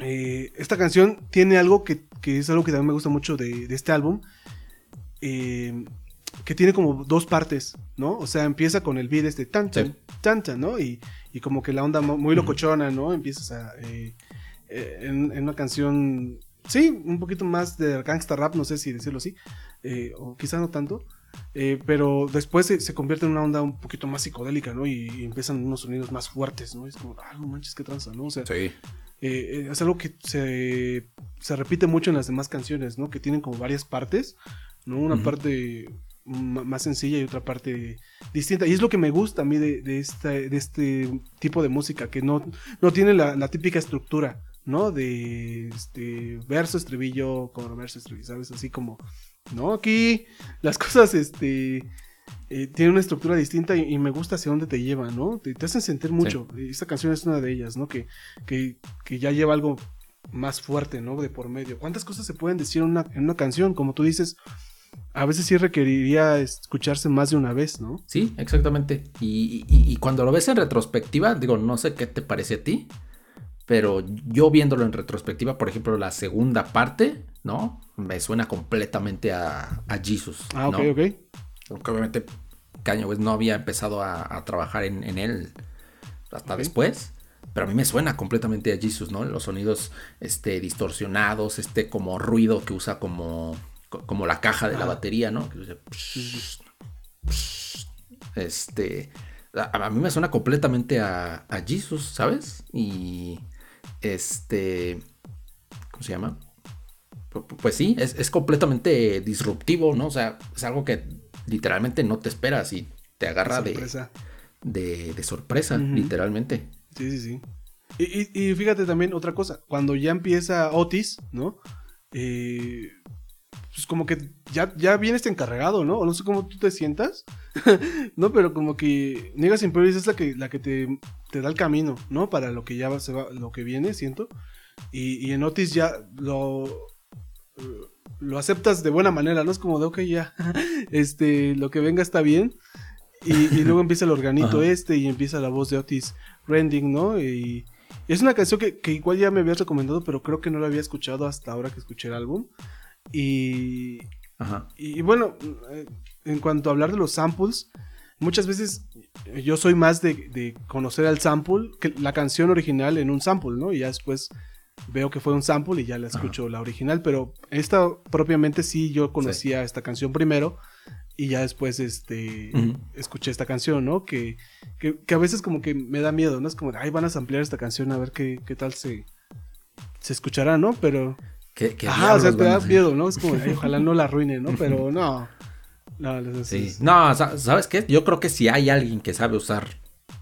C: eh, esta canción tiene algo que, es algo que también me gusta mucho de, este álbum, eh, que tiene como dos partes, ¿no? O sea, empieza con el beat este tan tan, tan, ¿no? Y, como que la onda muy locochona, ¿no? Empiezas a... en, una canción Sí, un poquito más de gangsta rap, no sé si decirlo así, eh, o quizá no tanto, eh, pero después se, convierte en una onda un poquito más psicodélica, ¿no? Y, empiezan unos sonidos más fuertes, ¿no? Es como, ah, no manches, qué tranza, ¿no? O sea, sí. Eh, es algo que se, se, repite mucho en las demás canciones, ¿no? Que tienen como varias partes, ¿no? Una parte más sencilla y otra parte distinta. Y es lo que me gusta a mí de, de, este tipo de música, que no, no tiene la, la típica estructura, ¿no? De este verso, estribillo, coro, verso, estribillo, ¿sabes? Así como, ¿no? Aquí las [LAUGHS] cosas, este, eh, tienen una estructura distinta y, me gusta hacia dónde te llevan, ¿no? Te, hacen sentir mucho. Esta canción es una de ellas, ¿no? Que, que, que, ya lleva algo más fuerte, ¿no? De por medio. ¿Cuántas cosas se pueden decir en una, en una canción? Como tú dices, a veces sí requeriría escucharse más de una vez, ¿no?
B: Sí, exactamente. Y, cuando lo ves en retrospectiva, digo, no sé qué te parece a ti, pero yo viéndolo en retrospectiva, por ejemplo, la segunda parte, ¿no? Me suena completamente a, a Jesus.
C: Ah, ok, ok.
B: Aunque obviamente Kanye West no había empezado a, trabajar en, él hasta después. Pero a mí me suena completamente a Jesus, ¿no? Los sonidos este, distorsionados, este como ruido que usa como como la caja de la batería, ¿no? Este, a, mí me suena completamente a, a Jesus, ¿sabes? Y este, ¿cómo se llama? Pues sí, es, completamente disruptivo, ¿no? O sea, es algo que literalmente no te esperas y te agarra de, de, de, sorpresa, literalmente.
C: Sí, sí, sí. Y, y, fíjate también otra cosa, cuando ya empieza Otis, ¿no? Eh, pues como que ya, ya vienes encarregado, ¿no? O no sé cómo tú te sientas, [LAUGHS] ¿no? Pero como que Negas Imperius es la que, la que te, te, da el camino, ¿no? Para lo que ya va, se va, lo que viene, siento. Y, y en Otis ya lo, lo aceptas de buena manera, ¿no? Es como de, ok, ya, [LAUGHS] este, lo que venga está bien. Y, luego empieza el organito este y empieza la voz de Otis Rending, ¿no? Y es una canción que, que, igual ya me habías recomendado, pero creo que no la había escuchado hasta ahora que escuché el álbum. Y, y bueno, en cuanto a hablar de los samples, muchas veces yo soy más de, conocer al sample que la canción original en un sample, ¿no? Y ya después veo que fue un sample y ya la escucho la original, pero esta propiamente sí yo conocía esta canción primero y ya después este escuché esta canción, ¿no? Que, que, a veces como que me da miedo, ¿no? Es como, ay, van a ampliar esta canción a ver qué, qué tal se, se escuchará, ¿no? Pero Ajá, o sea, te da miedo, ¿no? Es como, [LAUGHS] ojalá no la arruine, ¿no? Pero no.
B: No, sí. no, ¿sabes qué? Yo creo que si hay alguien que sabe usar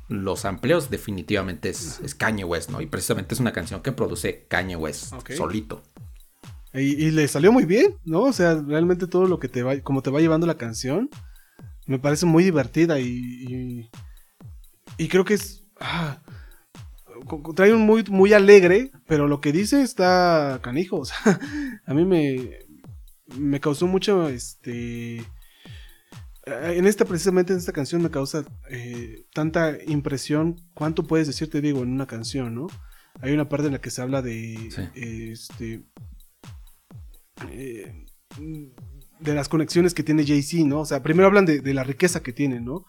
B: los amplios, definitivamente es, es Kanye West, ¿no? Y precisamente es una canción que produce Kanye West solito.
C: Y, le salió muy bien, ¿no? O sea, realmente todo lo que te va, como te va llevando la canción, me parece muy divertida y, y, creo que es, ah, trae un muy, muy alegre, pero lo que dice está canijo. O sea, [LAUGHS] a mí me, me causó mucho, este... En esta, precisamente en esta canción me causa eh, tanta impresión. ¿Cuánto puedes decir, te digo, en una canción, no? Hay una parte en la que se habla de, este... Eh, de las conexiones que tiene Jay-Z, ¿no? O sea, primero hablan de, de la riqueza que tiene, ¿no?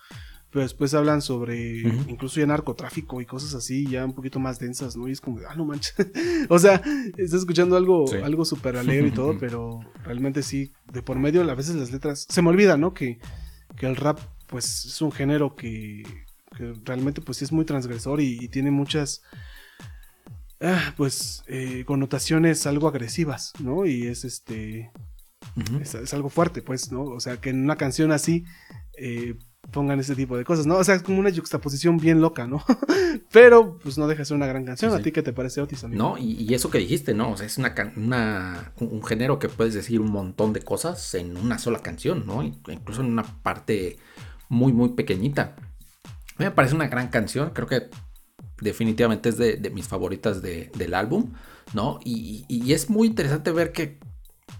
C: pero después hablan sobre incluso ya narcotráfico y cosas así, ya un poquito más densas, ¿no? Y es como, ah, no manches. [LAUGHS] o sea, estás escuchando algo, algo súper alegre y todo, [LAUGHS] pero realmente sí, de por medio, a veces las letras, se me olvida, ¿no? Que, que el rap, pues, es un género que, que realmente, pues, es muy transgresor y, tiene muchas, ah, pues, eh, connotaciones algo agresivas, ¿no? Y es este... es, es, algo fuerte, pues, ¿no? O sea, que en una canción así, eh, pongan ese tipo de cosas, ¿no? O sea, es como una juxtaposición bien loca, ¿no? [LAUGHS] Pero, pues no deja de ser una gran canción. ¿A ti qué te parece, Otis?
B: Amigo? No, y, eso que dijiste, ¿no? O sea, es una, un género que puedes decir un montón de cosas en una sola canción, ¿no? Incluso en una parte muy, muy pequeñita. A mí me parece una gran canción, creo que definitivamente es de, mis favoritas del álbum, ¿no? Y, y es muy interesante ver que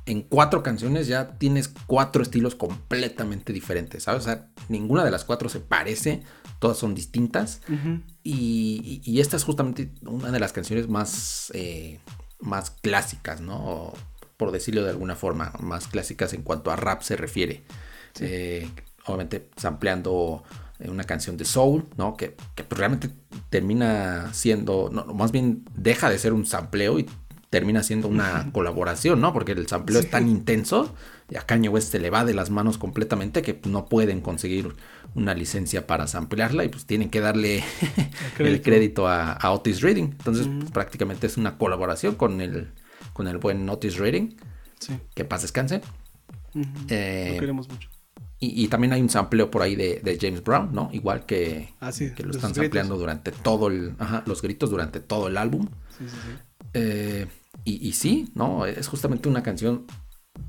B: en cuatro canciones ya tienes cuatro estilos completamente diferentes, ¿sabes? O sea, ninguna de las cuatro se parece, todas son distintas. y, esta es justamente una de las canciones más, eh, más clásicas, ¿no? por decirlo de alguna forma, más clásicas en cuanto a rap se refiere. Eh, obviamente, sampleando eh, una canción de soul, ¿no? Que, que pues realmente termina siendo, no, más bien deja de ser un sampleo y termina siendo una colaboración, ¿no? Porque el sampleo es tan intenso y a Kanye West se le va de las manos completamente que no pueden conseguir una licencia para samplearla y pues tienen que darle [LAUGHS] el crédito a, Otis Reading. Entonces pues, prácticamente es una colaboración con el, con el buen Otis Reading. Sí. Que paz descanse.
C: Eh, lo queremos mucho.
B: Y, también hay un sampleo por ahí de, James Brown, ¿no? Igual que, ah, que lo están sampleando durante todo el... Ajá, los gritos durante todo el álbum. Sí, sí, sí. Eh, y, y, sí, ¿no? Es justamente una canción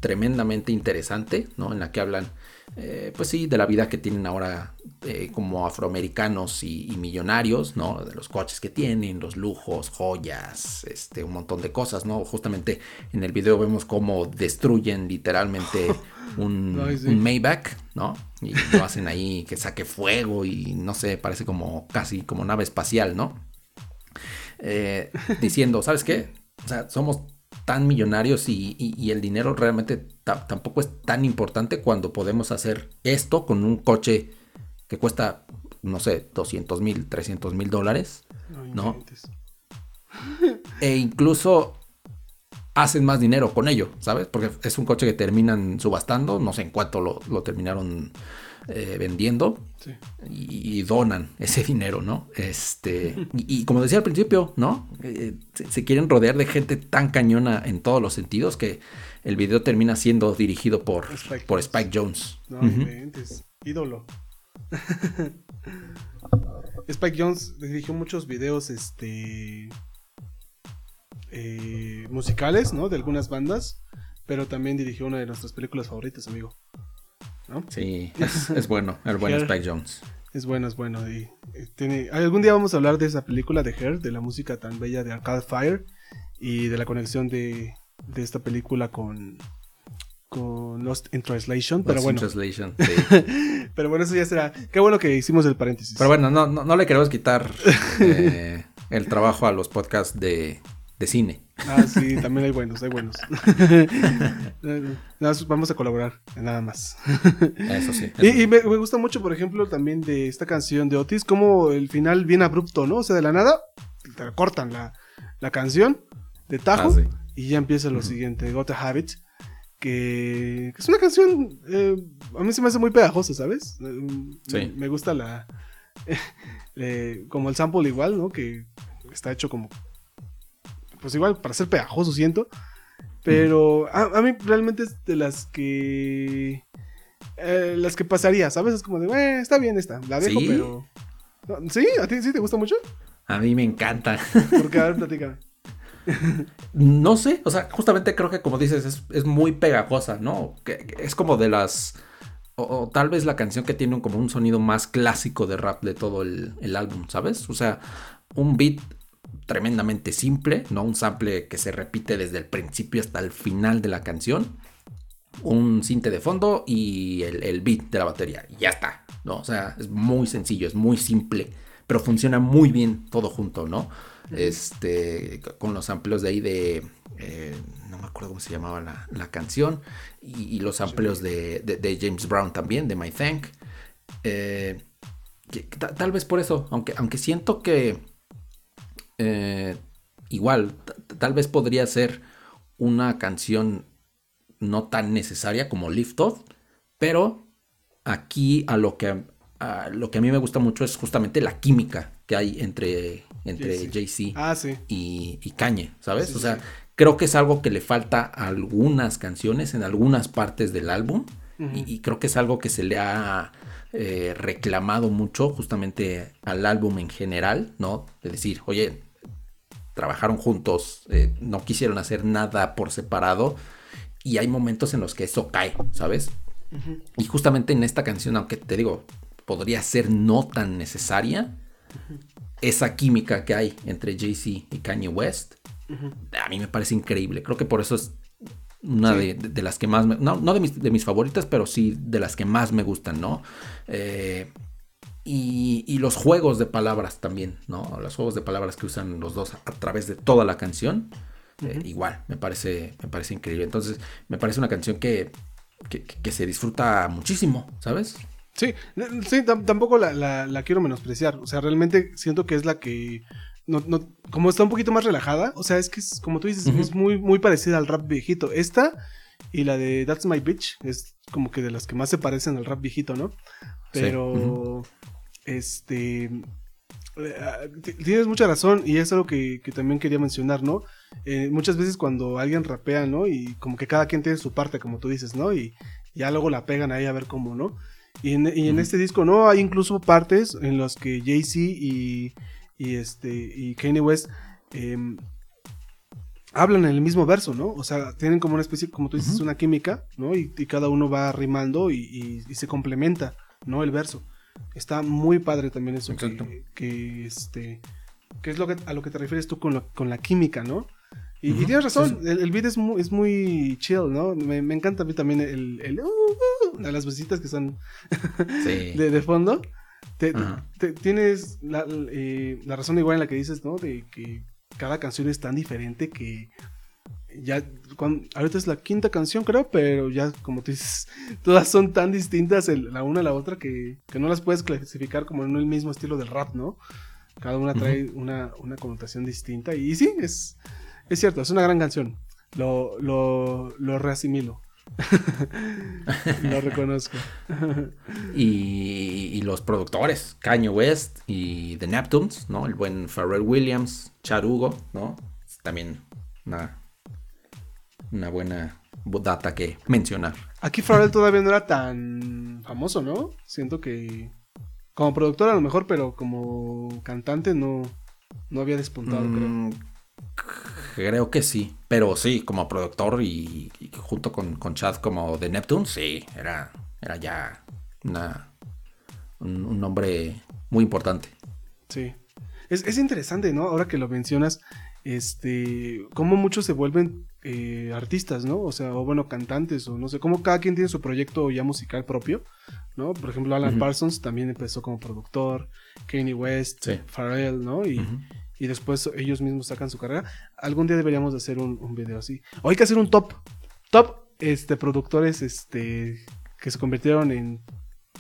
B: tremendamente interesante, ¿no? En la que hablan, eh, pues sí, de la vida que tienen ahora eh, como afroamericanos y, millonarios, ¿no? De los coches que tienen, los lujos, joyas, este, un montón de cosas, ¿no? Justamente en el video vemos cómo destruyen literalmente [LAUGHS] un, Maybach, ¿no? Y lo hacen ahí que saque fuego y no sé, parece como casi como nave espacial, ¿no? Eh, diciendo, ¿sabes qué? O sea, somos tan millonarios y, el dinero realmente tampoco es tan importante cuando podemos hacer esto con un coche que cuesta, no sé, 200 mil, 300 mil dólares, ¿no? [LAUGHS] e incluso hacen más dinero con ello, ¿sabes? Porque es un coche que terminan subastando, no sé en cuánto lo, lo terminaron eh, vendiendo y, donan ese dinero, ¿no? Este, y, como decía al principio, ¿no? Eh, se, quieren rodear de gente tan cañona en todos los sentidos que el video termina siendo dirigido por Spike, por Spike Jones.
C: No, ídolo. [LAUGHS] Spike Jones dirigió muchos videos, este... Eh, musicales, ¿no? De algunas bandas, pero también dirigió una de nuestras películas favoritas, amigo.
B: Sí, [LAUGHS] es, bueno, el buen Spike Jones.
C: Es bueno, es bueno. Y, eh, tiene, algún día vamos a hablar de esa película de Her, de la música tan bella de Arcade Fire y de la conexión de, de esta película con, con Lost in Translation. pero bueno. Translation, [LAUGHS] pero bueno, eso ya será. Qué bueno que hicimos el paréntesis.
B: Pero bueno, no, no, le queremos quitar [LAUGHS] eh, el trabajo a los podcasts de, de cine.
C: Ah, sí, también hay buenos, hay buenos. [LAUGHS] Vamos a colaborar, nada más.
B: Eso sí.
C: y, me, gusta mucho, por ejemplo, también de esta canción de Otis, como el final bien abrupto, ¿no? O sea, de la nada, te cortan la, canción de Tajo ah, y ya empieza lo siguiente, Got a Habit. Que, es una canción, eh, a mí se me hace muy pegajosa, ¿sabes? Sí. Me, gusta la, [LAUGHS] eh, como el sample igual, ¿no? Que está hecho como pues igual para ser pegajoso siento. Pero a, mí realmente es de las que... Eh, las que pasaría, ¿sabes? Es como de, eh, está bien esta, la dejo, pero... ¿Sí? ¿A ti sí te gusta mucho?
B: A mí me encanta.
C: Porque, a ver, platícame. [LAUGHS]
B: no sé, o sea, justamente creo que como dices, es, muy pegajosa, ¿no? Que, es como de las... O, tal vez la canción que tiene como un sonido más clásico de rap de todo el, el álbum, ¿sabes? O sea, un beat tremendamente simple, ¿no? Un sample que se repite desde el principio hasta el final de la canción. Un cinte de fondo y el, beat de la batería. Y ya está, ¿no? O sea, es muy sencillo, es muy simple, pero funciona muy bien todo junto, ¿no? Este, con los amplios de ahí de, eh, no me acuerdo cómo se llamaba la, canción, y, los amplios de, James Brown también, de My Thank. Eh, tal vez por eso, aunque, aunque siento que eh, igual, tal vez podría ser una canción no tan necesaria como Lift Off, pero aquí a lo que a lo que a mí me gusta mucho es justamente la química que hay entre, entre Jay-Z
C: ah,
B: y, y, Kanye, ¿sabes? o sea, creo que es algo que le falta a algunas canciones en algunas partes del álbum y, creo que es algo que se le ha eh, reclamado mucho justamente al álbum en general, ¿no? De decir, oye, trabajaron juntos, eh, no quisieron hacer nada por separado y hay momentos en los que eso cae, ¿sabes? Y justamente en esta canción, aunque te digo, podría ser no tan necesaria, esa química que hay entre Jay-Z y Kanye West, a mí me parece increíble. Creo que por eso es una de, las que más, no, de, mis, de, mis, favoritas, pero sí de las que más me gustan, ¿no? Eh, y, los juegos de palabras también, ¿no? Los juegos de palabras que usan los dos a través de toda la canción. Eh, igual, me parece, me parece increíble. Entonces, me parece una canción que, que, se disfruta muchísimo, ¿sabes?
C: Sí, sí tampoco la, quiero menospreciar. O sea, realmente siento que es la que. No, no, como está un poquito más relajada, o sea, es que es, como tú dices, es muy, muy parecida al rap viejito. Esta y la de That's My Bitch es como que de las que más se parecen al rap viejito, ¿no? Pero. Este. Eh, tienes mucha razón y es algo que, también quería mencionar, ¿no? Eh, muchas veces cuando alguien rapea, ¿no? Y como que cada quien tiene su parte, como tú dices, ¿no? Y ya luego la pegan ahí a ver cómo, ¿no? Y en, este disco, ¿no? Hay incluso partes en las que Jay-Z y, y, este, y Kanye West em, hablan en el mismo verso, ¿no? O sea, tienen como una especie, como tú dices, una química, ¿no? Y, y cada uno va rimando y, y- y se complementa, ¿no? El verso. Está muy padre también eso que, que, este que es lo que a lo que te refieres tú con, lo- con la química, ¿no? Y, y
B: Ujú,
C: tienes razón,
B: sí,
C: El, el beat es muy, es muy chill, ¿no? Me, me encanta a mí también el, el uh, uh, las vesitas que son [LAUGHS]
B: Sí.
C: de, de fondo. Te- te- tienes la, eh, la razón igual en la que dices, ¿no? De que cada canción es tan diferente que ya, ahorita es la quinta canción creo, pero ya como tú dices, [LAUGHS] todas son tan distintas el- la una a la otra que, que no las puedes clasificar como en el mismo estilo del rap, ¿no? Cada una trae una, una connotación distinta y, sí, es, es cierto, es una gran canción. Lo, lo, lo reasimilo. [LAUGHS] lo reconozco. [LAUGHS]
B: Y, y los productores, Kanye West y The Neptunes, ¿no? El buen Pharrell Williams, Chad Hugo, ¿no? También una, una buena data que mencionar.
C: Aquí Pharrell todavía no era tan famoso, ¿no? Siento que como productor a lo mejor, pero como cantante no, no había despuntado, creo.
B: Mm, creo que sí, pero sí, como productor y, y junto con, con Chad como The Neptunes, sí, era, era ya una, un, un nombre muy importante.
C: Sí. Es, es interesante, ¿no? Ahora que lo mencionas, este, cómo muchos se vuelven eh, artistas, ¿no? O sea, o bueno, cantantes, o no sé, cómo cada quien tiene su proyecto ya musical propio, ¿no? Por ejemplo, Alan. Parsons también empezó como productor, Kanye West,
B: Sí.
C: Pharrell, ¿no? Y, y después ellos mismos sacan su carrera. Algún día deberíamos de hacer un, un video así. O hay que hacer un top. Top este, productores este, que se convirtieron en,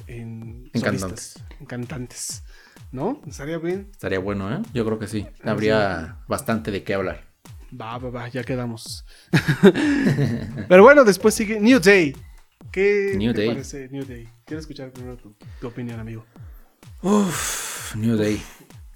C: en,
B: cantantes.
C: en cantantes. ¿No? Estaría bien.
B: Estaría bueno, ¿eh? Yo creo que sí. Habría bastante de qué hablar.
C: Va, va, va, ya quedamos. [LAUGHS] Pero bueno, después sigue New Day. ¿Qué
B: New
C: te
B: Day.
C: parece New Day? Quiero escuchar primero tu, tu opinión, amigo.
B: Uf, New Day.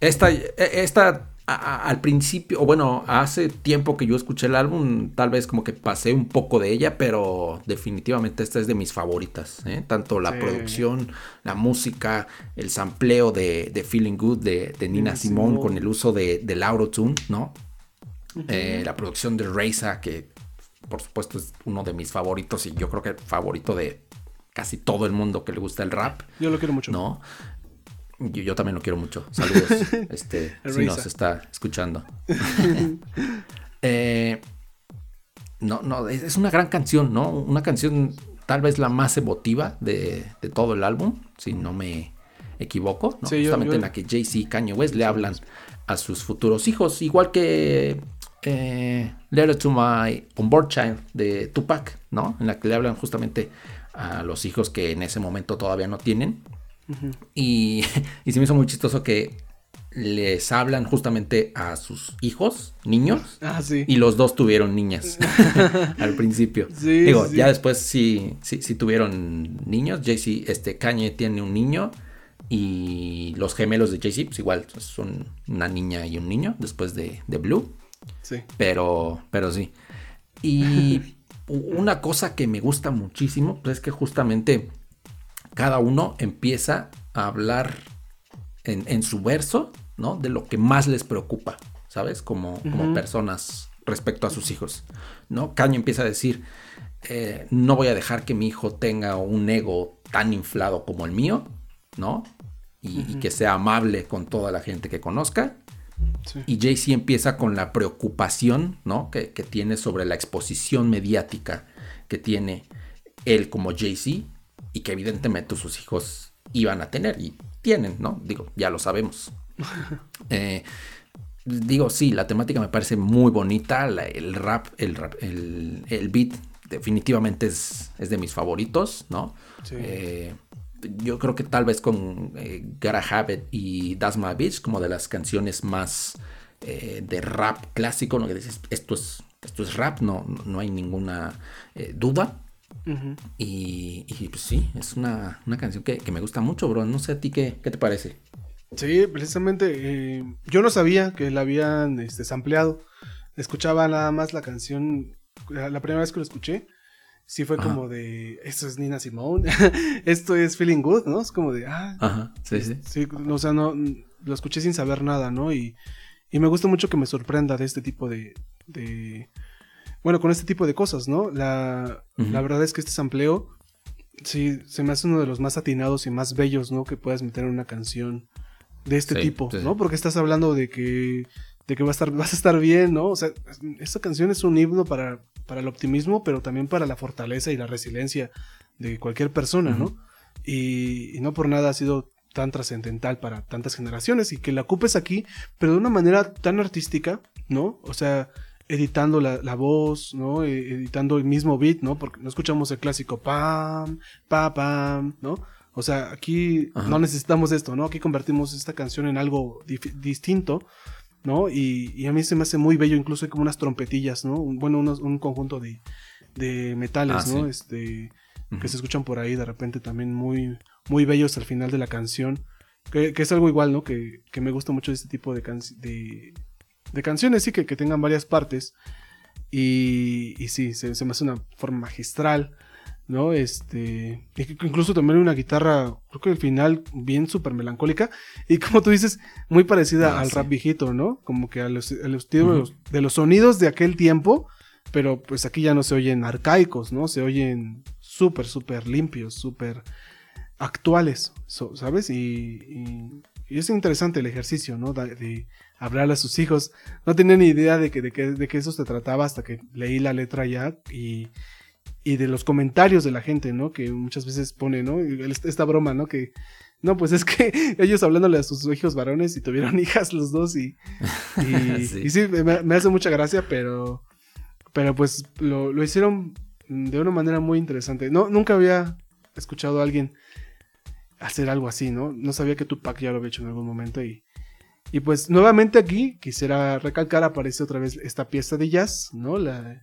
B: Esta, e- esta a- a- al principio, o bueno, hace tiempo que yo escuché el álbum, tal vez como que pasé un poco de ella, pero definitivamente esta es de mis favoritas. ¿eh? Tanto la
C: Sí.
B: producción, la música, el sampleo de, de Feeling Good de, de Nina Simone con el uso de, del Autotune, ¿no? Eh, la producción de Reza, que por supuesto es uno de mis favoritos y yo creo que favorito de casi todo el mundo que le gusta el rap.
C: Yo lo quiero mucho.
B: ¿no? Yo, yo también lo quiero mucho. Saludos. [LAUGHS] Este, si nos está escuchando. [LAUGHS] Eh, no, no, es, es una gran canción, ¿no? Una canción tal vez la más emotiva de, de todo el álbum, si no me equivoco, ¿no?
C: Sí, yo-
B: Justamente
C: yo-
B: en la que Jay-Z y Kanye West le hablan a sus futuros hijos, igual que eh, Letter to My Onboard Child de Tupac, ¿no? En la que le hablan justamente a los hijos que en ese momento todavía no tienen. Y, [LAUGHS] y se me hizo muy chistoso que les hablan justamente a sus hijos, niños,
C: Ah, sí.
B: y los dos tuvieron niñas [LAUGHS] [LAUGHS] al principio.
C: Sí,
B: Digo,
C: sí.
B: ya después sí, sí, sí tuvieron niños. Jay-Z, este, Kanye tiene un niño. Y los gemelos de Jay-Z, pues igual son una niña y un niño después de, de Blue.
C: Sí.
B: Pero, pero sí. Y una cosa que me gusta muchísimo pues, es que justamente cada uno empieza a hablar en, en su verso, ¿no? De lo que más les preocupa, ¿sabes? Como, como personas respecto a sus hijos, ¿no? Caño empieza a decir, eh, no voy a dejar que mi hijo tenga un ego tan inflado como el mío, ¿no? Y, y que sea amable con toda la gente que conozca.
C: Sí.
B: Y Jay-Z empieza con la preocupación, ¿no? Que, que tiene sobre la exposición mediática que tiene él como Jay-Z y que evidentemente sus hijos iban a tener y tienen, ¿no? Digo, ya lo sabemos. [LAUGHS] Eh, digo, sí, la temática me parece muy bonita, la- el rap, el, rap, el, el beat definitivamente es, es de mis favoritos, ¿no?
C: Sí.
B: Eh, yo creo que tal vez con eh, Gotta Have It y That's My Bitch como de las canciones más eh, de rap clásico, ¿no? Que dices, esto es, esto es rap, no, no hay ninguna eh, duda. Y, y, pues sí, es una, una canción que, que me gusta mucho, bro. No sé a ti qué, qué te parece.
C: Sí, precisamente. eh, yo no sabía que la habían este, sampleado. Escuchaba nada más la canción. La, la primera vez que lo escuché, sí fue
B: Ajá.
C: como de. Esto es Nina Simone. [LAUGHS] esto es Feeling Good, ¿no? Es como de. Ah,
B: Ajá, sí, sí.
C: sí, o sea, no. Lo escuché sin saber nada, ¿no? Y, y me gusta mucho que me sorprenda de este tipo de, de, bueno, con este tipo de cosas, ¿no? La, la verdad es que este sampleo, sí, se me hace uno de los más atinados y más bellos, ¿no? Que puedas meter en una canción de este tipo, ¿no? Porque estás hablando de que, de que va a estar, vas a estar bien, ¿no? O sea, esta canción es un himno para, para el optimismo, pero también para la fortaleza y la resiliencia de cualquier persona, ¿no? Y, y, no por nada ha sido tan trascendental para tantas generaciones y que la ocupes aquí, pero de una manera tan artística, ¿no? O sea, editando la, voz, ¿no? E, editando el mismo beat, ¿no? Porque no escuchamos el clásico pam, pa, pam, ¿no? O sea, aquí no necesitamos esto, ¿no? Aquí convertimos esta canción en algo distinto, ¿no? Y, a mí se me hace muy bello, incluso hay como unas trompetillas, ¿no? Bueno, un conjunto de, de metales, ah, ¿no? Este, que se escuchan por ahí de repente también muy, muy bellos al final de la canción. Que, es algo igual, ¿no? Que, me gusta mucho este tipo de, de, de, canciones, sí, que, que, tengan varias partes. Y, y sí, se, me hace una forma magistral, ¿no? Este. Incluso también una guitarra, creo que al final, bien súper melancólica. Y como tú dices, muy parecida ah, al rap viejito, ¿no? Como que a los, a los, de los sonidos de aquel tiempo. Pero pues aquí ya no se oyen arcaicos, ¿no? Se oyen súper, súper limpios, súper actuales, ¿sabes? Y, es interesante el ejercicio, ¿no? De, hablarle a sus hijos. No tenía ni idea de que, de, que, de que eso se trataba hasta que leí la letra ya y, y de los comentarios de la gente, ¿no? Que muchas veces pone, ¿no? Esta broma, ¿no? Que, no, pues es que [LAUGHS] ellos hablándole a sus hijos varones y tuvieron [LAUGHS] hijas los dos y, y [LAUGHS] sí, me, hace mucha gracia, pero, pero pues lo, lo, hicieron de una manera muy interesante. No, nunca había escuchado a alguien hacer algo así, ¿no? No sabía que Tupac ya lo había hecho en algún momento y, y pues nuevamente aquí quisiera recalcar, aparece otra vez esta pieza de jazz, ¿no? La,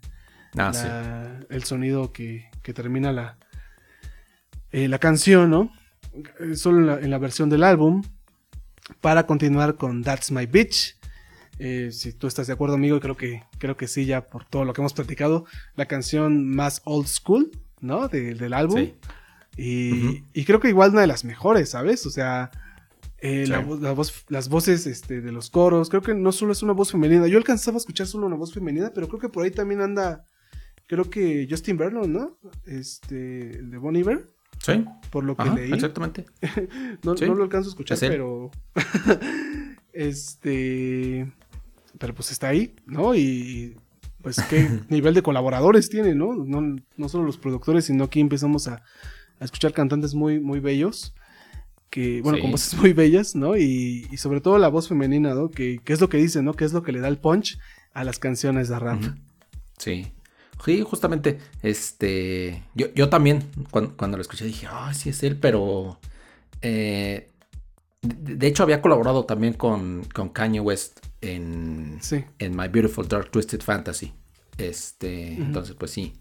C: ah, El sonido que, que termina la, eh, la canción, ¿no? Eh, solo en la, versión del álbum. Para continuar con That's My Bitch. Eh, si tú estás de acuerdo, amigo, creo que, creo que sí, ya por todo lo que hemos platicado. La canción más old school, ¿no? del álbum. Sí. Y, creo que igual una de las mejores, ¿sabes? O sea, eh, la, voz, las voces este, de los coros, creo que no solo es una voz femenina. Yo alcanzaba a escuchar solo una voz femenina, pero creo que por ahí también anda, creo que Justin Vernon, ¿no? Este, de Bon Iver.
B: Sí.
C: Por lo que leí.
B: Exactamente. [LAUGHS]
C: no, no, lo alcanzo a escuchar, pero. [LAUGHS] este. Pero pues está ahí, ¿no? Y pues qué [LAUGHS] nivel de colaboradores tiene, ¿no? ¿no? No solo los productores, sino aquí empezamos a, a escuchar cantantes muy, muy bellos, que, bueno, con voces muy bellas, ¿no? Y, sobre todo la voz femenina, ¿no? Que, es lo que dice, ¿no? Que es lo que le da el punch a las canciones de rap.
B: Sí. Sí, justamente, este, yo, yo también cuando, lo escuché dije, ah, sí es él, pero eh, de, hecho había colaborado también con, con Kanye West en, en My Beautiful Dark Twisted Fantasy. Este, entonces pues sí,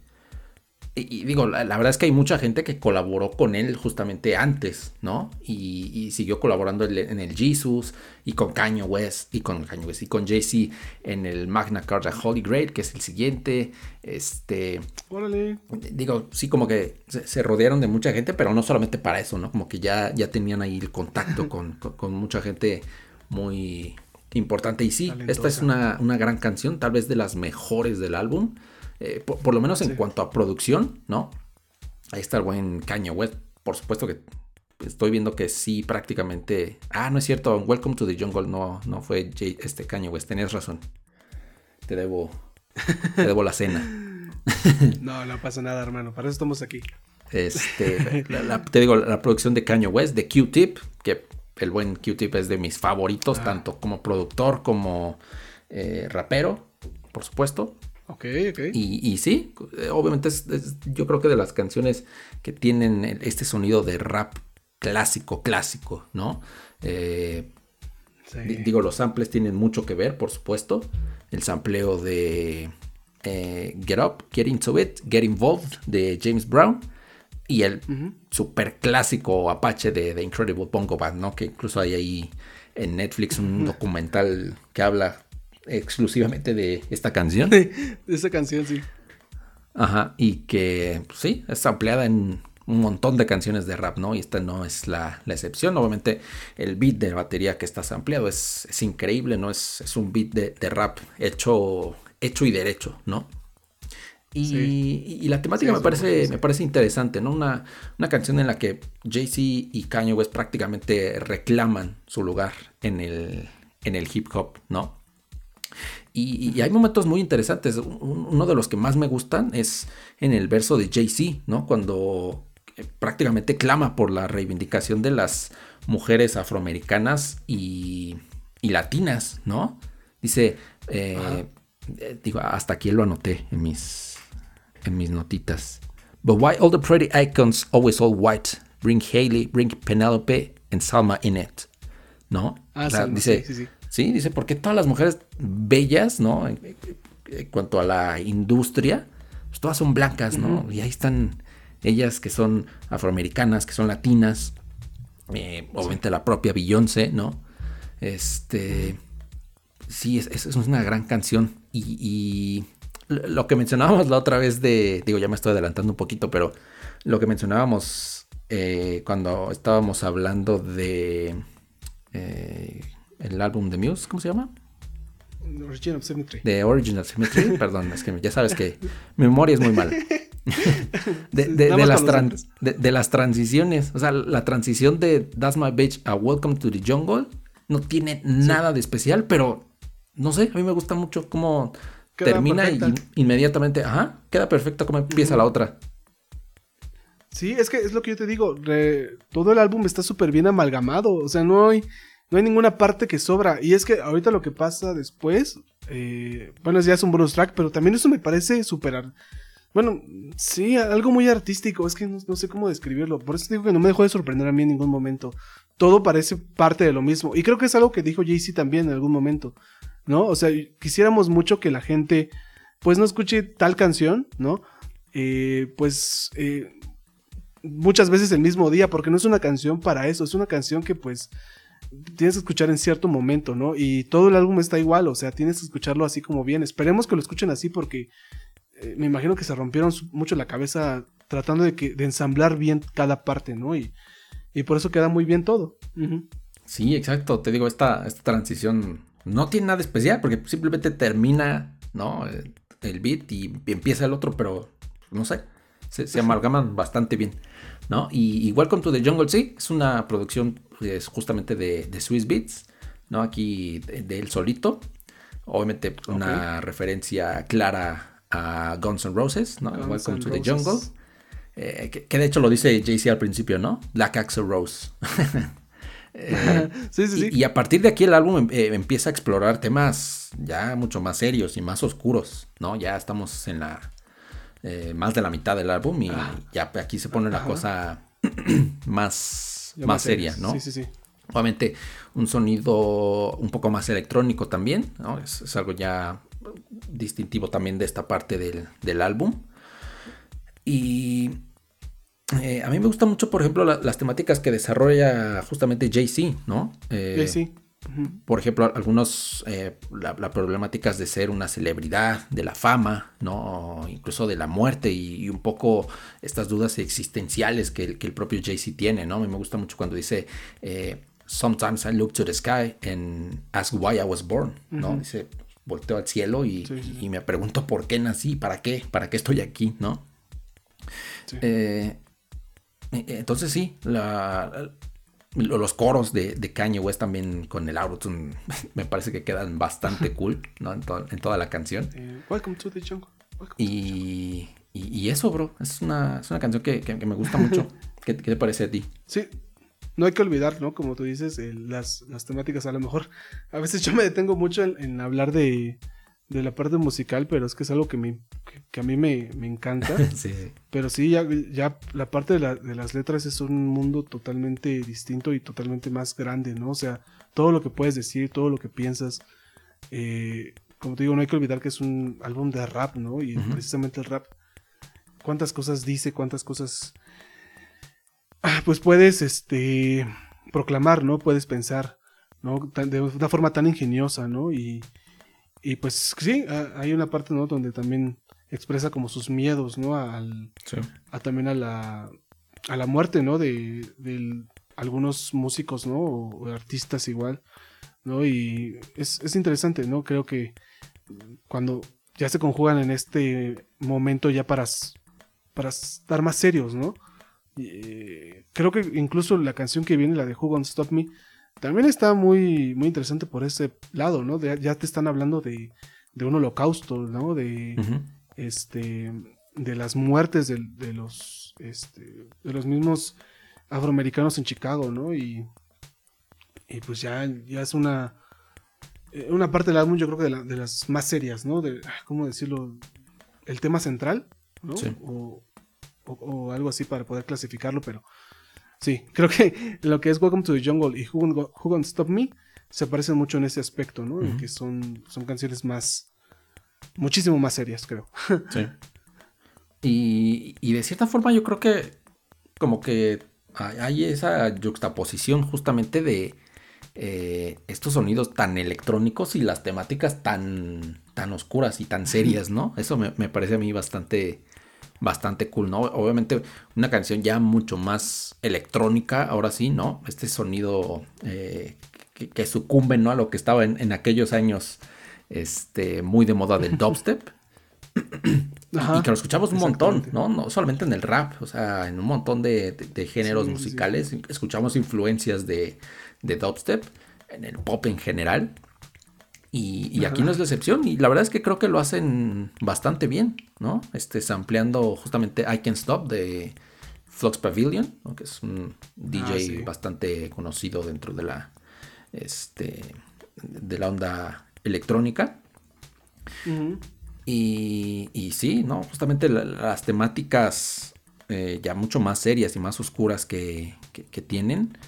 B: y, digo, la, verdad es que hay mucha gente que colaboró con él justamente antes, ¿no? Y, siguió colaborando en el Jesus y con Kanye West y con Kanye West y con Jay-Z en el Magna Carta Holy Grail, que es el siguiente. Este.
C: Órale.
B: Digo, sí, como que se, rodearon de mucha gente, pero no solamente para eso, ¿no? Como que ya, ya tenían ahí el contacto [LAUGHS] con, mucha gente muy importante. Y sí, esta es una, una gran canción, tal vez de las mejores del álbum. Eh, por, lo menos en cuanto a producción, ¿no? Ahí está el buen Kanye West. Por supuesto que estoy viendo que sí, prácticamente. Ah, no es cierto. Welcome to the Jungle no, no fue este Kanye West. Tenías razón. Te debo. Te debo la cena. [LAUGHS]
C: No, no pasa nada, hermano. Para eso estamos aquí.
B: Este, [LAUGHS] te digo, la producción de Kanye West, de Q-Tip, que el buen Q-Tip es de mis favoritos, ah. tanto como productor como eh, rapero, por supuesto.
C: Ok, ok.
B: Y, sí, eh, obviamente es, yo creo que de las canciones que tienen este sonido de rap clásico, clásico, ¿no? Eh, digo, los samples tienen mucho que ver, por supuesto. El sampleo de eh, Get Up, Get Into It, Get Involved de James Brown. Y el super clásico Apache de The Incredible Bongo Band, ¿no? Que incluso hay ahí en Netflix un [LAUGHS] documental que habla exclusivamente de esta canción.
C: de esta canción, sí.
B: Ajá, y que pues sí, está ampliada en un montón de canciones de rap, ¿no? Y esta no es la, excepción. Obviamente, el beat de batería que está ampliado es, es increíble, ¿no? Es, es un beat de, rap hecho hecho y derecho, ¿no? Y, la temática me, parece, me parece interesante, ¿no? Una, una canción en la que Jay-Z y Kanye West prácticamente reclaman su lugar en el, en el hip hop, ¿no? Y, hay momentos muy interesantes. Uno de los que más me gustan es en el verso de Jay-Z, ¿no? Cuando eh, prácticamente clama por la reivindicación de las mujeres afroamericanas y, latinas, ¿no? Dice, eh, eh, digo, hasta aquí lo anoté en mis, en mis notitas. But why all the pretty icons always all white? Bring Haley, bring Penelope and Salma in it. ¿No?
C: Ah, dice, sí, sí,
B: sí. dice, porque todas las mujeres bellas, ¿no? En, cuanto a la industria, pues todas son blancas, ¿no? Y ahí están ellas que son afroamericanas, que son latinas, eh, obviamente la propia Beyoncé, ¿no? Este, sí, es, es una gran canción y, lo que mencionábamos la otra vez de, digo, ya me estoy adelantando un poquito, pero lo que mencionábamos eh, cuando estábamos hablando de eh, el álbum de Muse, ¿cómo se llama?
C: Origin of Symmetry.
B: De Origin of Symmetry, [LAUGHS] perdón, es que ya sabes que mi memoria es muy mala. [LAUGHS] de, las de, las transiciones, o sea, la transición de That's My Bitch a Welcome to the Jungle no tiene nada de especial, pero no sé, a mí me gusta mucho cómo termina y inmediatamente, ajá, queda perfecto como empieza la otra.
C: Sí, es que es lo que yo te digo, todo el álbum está súper bien amalgamado, o sea, no hay, no hay ninguna parte que sobra. Y es que ahorita lo que pasa después, eh, bueno, ya es un bonus track, pero también eso me parece súper... Bueno, sí, algo muy artístico, es que no, no, sé cómo describirlo, por eso digo que no me dejó de sorprender a mí en ningún momento. Todo parece parte de lo mismo, y creo que es algo que dijo Jay-Z también en algún momento. ¿no? O sea, quisiéramos mucho que la gente, pues, no escuche tal canción, ¿no? Eh, pues, eh, muchas veces el mismo día, porque no es una canción para eso, es una canción que, pues, tienes que escuchar en cierto momento, ¿no? Y todo el álbum está igual, o sea, tienes que escucharlo así como bien. Esperemos que lo escuchen así porque eh, me imagino que se rompieron mucho la cabeza tratando de, que, de ensamblar bien cada parte, ¿no? Y, y por eso queda muy bien todo.
B: Sí, exacto. Te digo, esta, esta transición no tiene nada especial porque simplemente termina, ¿no? El beat y empieza el otro, pero no sé, se, amalgaman bastante bien, ¿no? Y igual con To The Jungle, sí, es una producción pues, justamente de, de, Swiss Beats, ¿no? Aquí de, él solito. Obviamente una referencia clara a Guns N' Roses, ¿no? Welcome to the Jungle. Eh, que, que, de hecho lo dice Jay-Z al principio, ¿no? Black Axel Rose. [LAUGHS] Eh, [LAUGHS] y, a partir de aquí el álbum em, eh, empieza a explorar temas ya mucho más serios y más oscuros, ¿no? Ya estamos en la eh, más de la mitad del álbum y ah. ya aquí se pone la cosa [CLEARS THROAT] más, más seria, ¿no?
C: Sí, sí, sí.
B: Obviamente un sonido un poco más electrónico también, ¿no? Es, algo ya distintivo también de esta parte del, del álbum. Y eh, a mí me gustan mucho, por ejemplo, las temáticas que desarrolla justamente Jay-Z, ¿no?
C: Eh, Jay-Z.
B: Por ejemplo, algunos, eh, las problemáticas de ser una celebridad, de la fama, ¿no? incluso de la muerte y, un poco estas dudas existenciales que, el propio Jay-Z tiene, ¿no? A mí me gusta mucho cuando dice, Sometimes I look to the sky and ask why I was born, ¿no? Dice, volteo al cielo y, y, me pregunto por qué nací, para qué, para qué estoy aquí, ¿no? Eh, eh, entonces sí, los coros de, de, Kanye West también con el autotune [LAUGHS] me parece que quedan bastante cool, ¿no? En, toda la canción.
C: Eh, welcome to the jungle.
B: Y, y, eso, bro, es una, es una canción que, me gusta mucho. [LAUGHS] ¿Qué, te parece a ti?
C: Sí, no hay que olvidar, ¿no? Como tú dices, las, las, temáticas a lo mejor. A veces yo me detengo mucho en hablar de, de la parte musical, pero es que es algo que, me, que, a mí me, encanta. [LAUGHS] Pero sí, ya, ya la parte de, las letras es un mundo totalmente distinto y totalmente más grande, ¿no? O sea, todo lo que puedes decir, todo lo que piensas. Eh, como te digo, no hay que olvidar que es un álbum de rap, ¿no? Y precisamente el rap, cuántas cosas dice, cuántas cosas... Ah, pues puedes, este, proclamar, ¿no? Puedes pensar, ¿no? De una forma tan ingeniosa, ¿no? Y y pues sí, hay una parte, ¿no? Donde también expresa como sus miedos, ¿no? Al, a también a la, a la muerte, ¿no? De, algunos músicos, ¿no? O, artistas igual, ¿no? Y es, interesante, ¿no? Creo que cuando ya se conjugan en este momento ya para, para estar más serios, ¿no? Eh, creo que incluso la canción que viene, la de Who Won't Stop Me, también está muy, muy interesante por ese lado, ¿no? ya te están hablando de, de un holocausto, ¿no? De, este, de las muertes de, de los, este, de los mismos afroamericanos en Chicago, ¿no? Y, y pues ya, ya es una, eh, una parte del álbum, yo creo que de, las más serias, ¿no? De, ah, ¿cómo decirlo? El tema central, ¿no? O, o, algo así para poder clasificarlo, pero sí, creo que lo que es Welcome to the Jungle y Who, Who Stop Me se parecen mucho en ese aspecto, ¿no? En que son, son canciones más, muchísimo más serias, creo. [LAUGHS]
B: Sí. Y, y de cierta forma yo creo que como que hay esa juxtaposición justamente de eh, estos sonidos tan electrónicos y las temáticas tan, tan oscuras y tan serias, ¿no? Eso me, parece a mí bastante, bastante cool, ¿no? Obviamente una canción ya mucho más electrónica, ahora sí, ¿no? Este sonido eh, que, sucumbe, ¿no? A lo que estaba en, aquellos años este, muy de moda del [LAUGHS] dubstep. y que lo escuchamos un montón, ¿no? No solamente en el rap, o sea, en un montón de, géneros musicales. Escuchamos influencias de, de, dubstep, en el pop en general. Y, aquí no es la excepción. Y la verdad es que creo que lo hacen bastante bien, ¿no? Este, sampleando justamente I Can Stop de Flux Pavilion, que es un DJ ah, bastante conocido dentro de la, este, de la onda electrónica. y, y, sí, ¿no? Justamente las temáticas eh, ya mucho más serias y más oscuras que, que, tienen,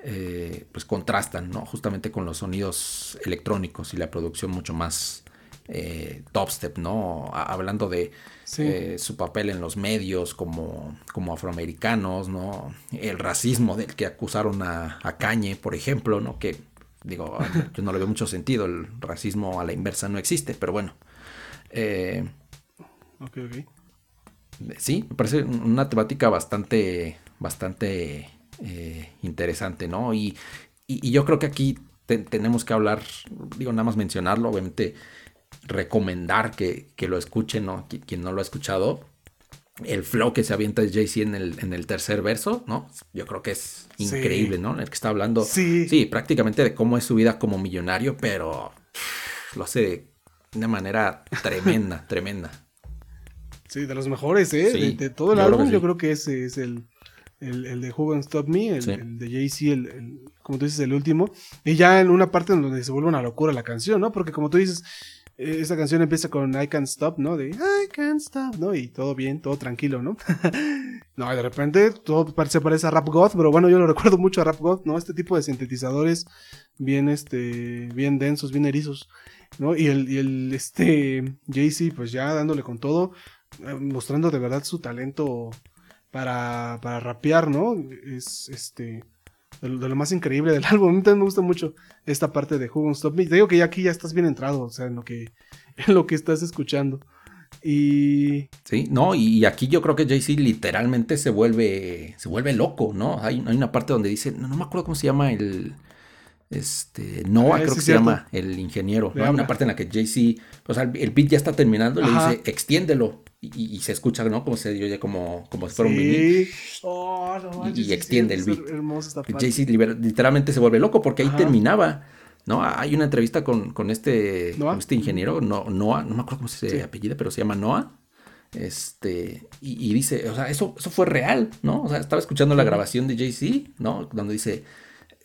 B: eh, pues contrastan, ¿no? Justamente con los sonidos electrónicos y la producción mucho más eh, step, ¿no? hablando de eh, su papel en los medios como, como afroamericanos, ¿no? El racismo del que acusaron a, a Cañe, por ejemplo, ¿no? Que Digo, [LAUGHS] yo no le veo mucho sentido, el racismo a la inversa no existe, pero bueno. Eh,
C: ok, ok.
B: Sí, me parece una temática bastante, bastante eh, interesante, ¿no? Y, yo creo que aquí tenemos que hablar, digo, nada más mencionarlo, obviamente recomendar que, que lo escuchen, ¿no? Quien no lo ha escuchado, el flow que se avienta Jay-Z en el, en el tercer verso, ¿no? Yo creo que es increíble, ¿no? El que está hablando, sí. sí, prácticamente de cómo es su vida como millonario, pero lo hace de una manera tremenda, [LAUGHS] tremenda.
C: Sí, de los mejores, ¿eh? de, todo el álbum, yo creo que ese es el, el, de Who Stop Me, el, de Jay-Z, el, como tú dices, el último. Y ya en una parte en donde se vuelve una locura la canción, ¿no? Porque como tú dices, eh, esta canción empieza con I Can't Stop, ¿no? De I Can't Stop, ¿no? Y todo bien, todo tranquilo, ¿no? [LAUGHS] no, y de repente todo parece, parece a Rap God, pero bueno, yo lo [LAUGHS] recuerdo mucho a Rap God, ¿no? Este tipo de sintetizadores bien, este, bien densos, bien erizos, ¿no? Y el, y el este, Jay-Z, pues ya dándole con todo, eh, mostrando de verdad su talento para, para rapear, ¿no? Es, este de lo, más increíble del [LAUGHS] álbum. A mí también me gusta mucho esta parte de Who Won't Stop Me. Te digo que ya aquí ya estás bien entrado, o sea, en lo que, [LAUGHS] en lo que estás escuchando. Y.
B: Sí, no, y aquí yo creo que Jay-Z literalmente se vuelve. se vuelve loco, ¿no? Hay, hay, una parte donde dice. No, me acuerdo cómo se llama el. Este. Noah, ah, creo que se llama el ingeniero. Hay una parte en la que Jay-Z. O sea, el beat ya está terminando y le dice, extiéndelo. Y, se escucha, ¿no? Como se oye como, como si fuera un vinil. Oh, y, extiende el beat. Jay-Z literalmente se vuelve loco porque ahí terminaba. ¿no? Hay una entrevista con, con este, este ingeniero, no, Noah, no me acuerdo cómo se apellida, pero se llama Noah. Este, y, dice, o sea, eso, eso fue real, ¿no? O sea, estaba escuchando la grabación de Jay-Z, ¿no? Donde dice,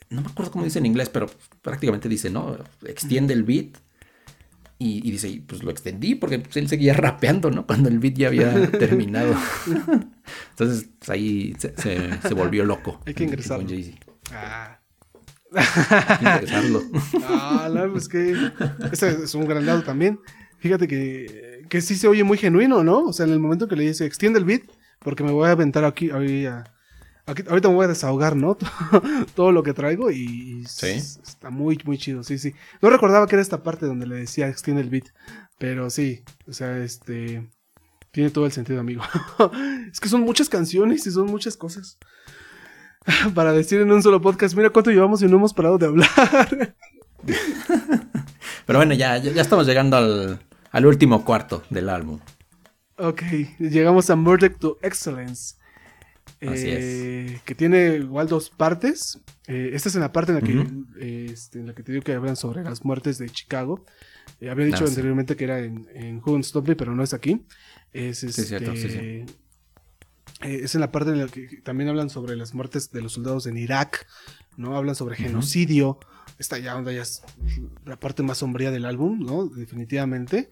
B: no me acuerdo cómo dice en inglés, pero prácticamente dice, ¿no? Extiende el beat y, dice, pues lo extendí porque pues, él seguía [LAUGHS] rapeando, ¿no? Cuando el beat ya había [LAUGHS] terminado. [LAUGHS] Entonces pues, ahí se, volvió loco.
C: Hay que ingresarlo. Ah. Hay que ingresarlo. ah, no, pues que ese es un gran lado también. Fíjate que, que sí se oye muy genuino, ¿no? O sea, en el momento que le dice, extiende el beat, porque me voy a aventar aquí, a, ahorita me voy a desahogar, ¿no? [LAUGHS] Todo lo que traigo y, está muy, muy chido, sí, sí. No recordaba que era esta parte donde le decía extiende el beat, pero sí, o sea, este... Tiene todo el sentido, amigo. [LAUGHS] es que son muchas canciones y son muchas cosas. [LAUGHS] Para decir en un solo podcast, mira cuánto llevamos y no hemos parado de hablar.
B: pero bueno, ya, ya, estamos llegando al, al último cuarto del álbum.
C: Ok, llegamos a Murder to Excellence.
B: Así
C: eh, Que tiene igual dos partes. Eh, esta es en la parte en la, que, este, en la que te digo que hablan sobre las muertes de Chicago. Eh, había dicho ah, anteriormente que era en, en Me, pero no es aquí. Es, este, es en la parte en la que también hablan sobre las muertes de los soldados en Irak, ¿no? Hablan sobre genocidio. Esta ya onda ya es la parte más sombría del álbum, ¿no? Definitivamente.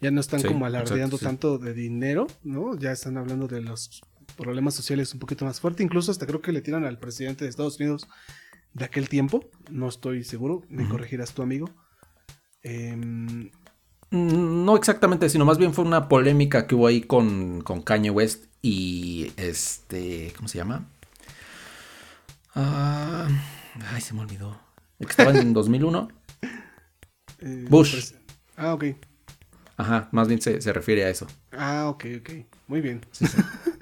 C: Ya no están como alardeando tanto de dinero, ¿no? Ya están hablando de los problemas sociales un poquito más fuerte. Incluso hasta creo que le tiran al presidente de Estados Unidos de aquel tiempo. No estoy seguro. Me corregirás tu amigo. Em,
B: no exactamente, sino más bien fue una polémica que hubo ahí con, con Kanye West y este. ¿Cómo se llama? Ah, ay, se me olvidó. que estaba en [LAUGHS] 2001. Eh, Bush.
C: Ah, ok.
B: Ajá, más bien se, refiere a eso.
C: Ah, ok, ok. Muy bien. [LAUGHS]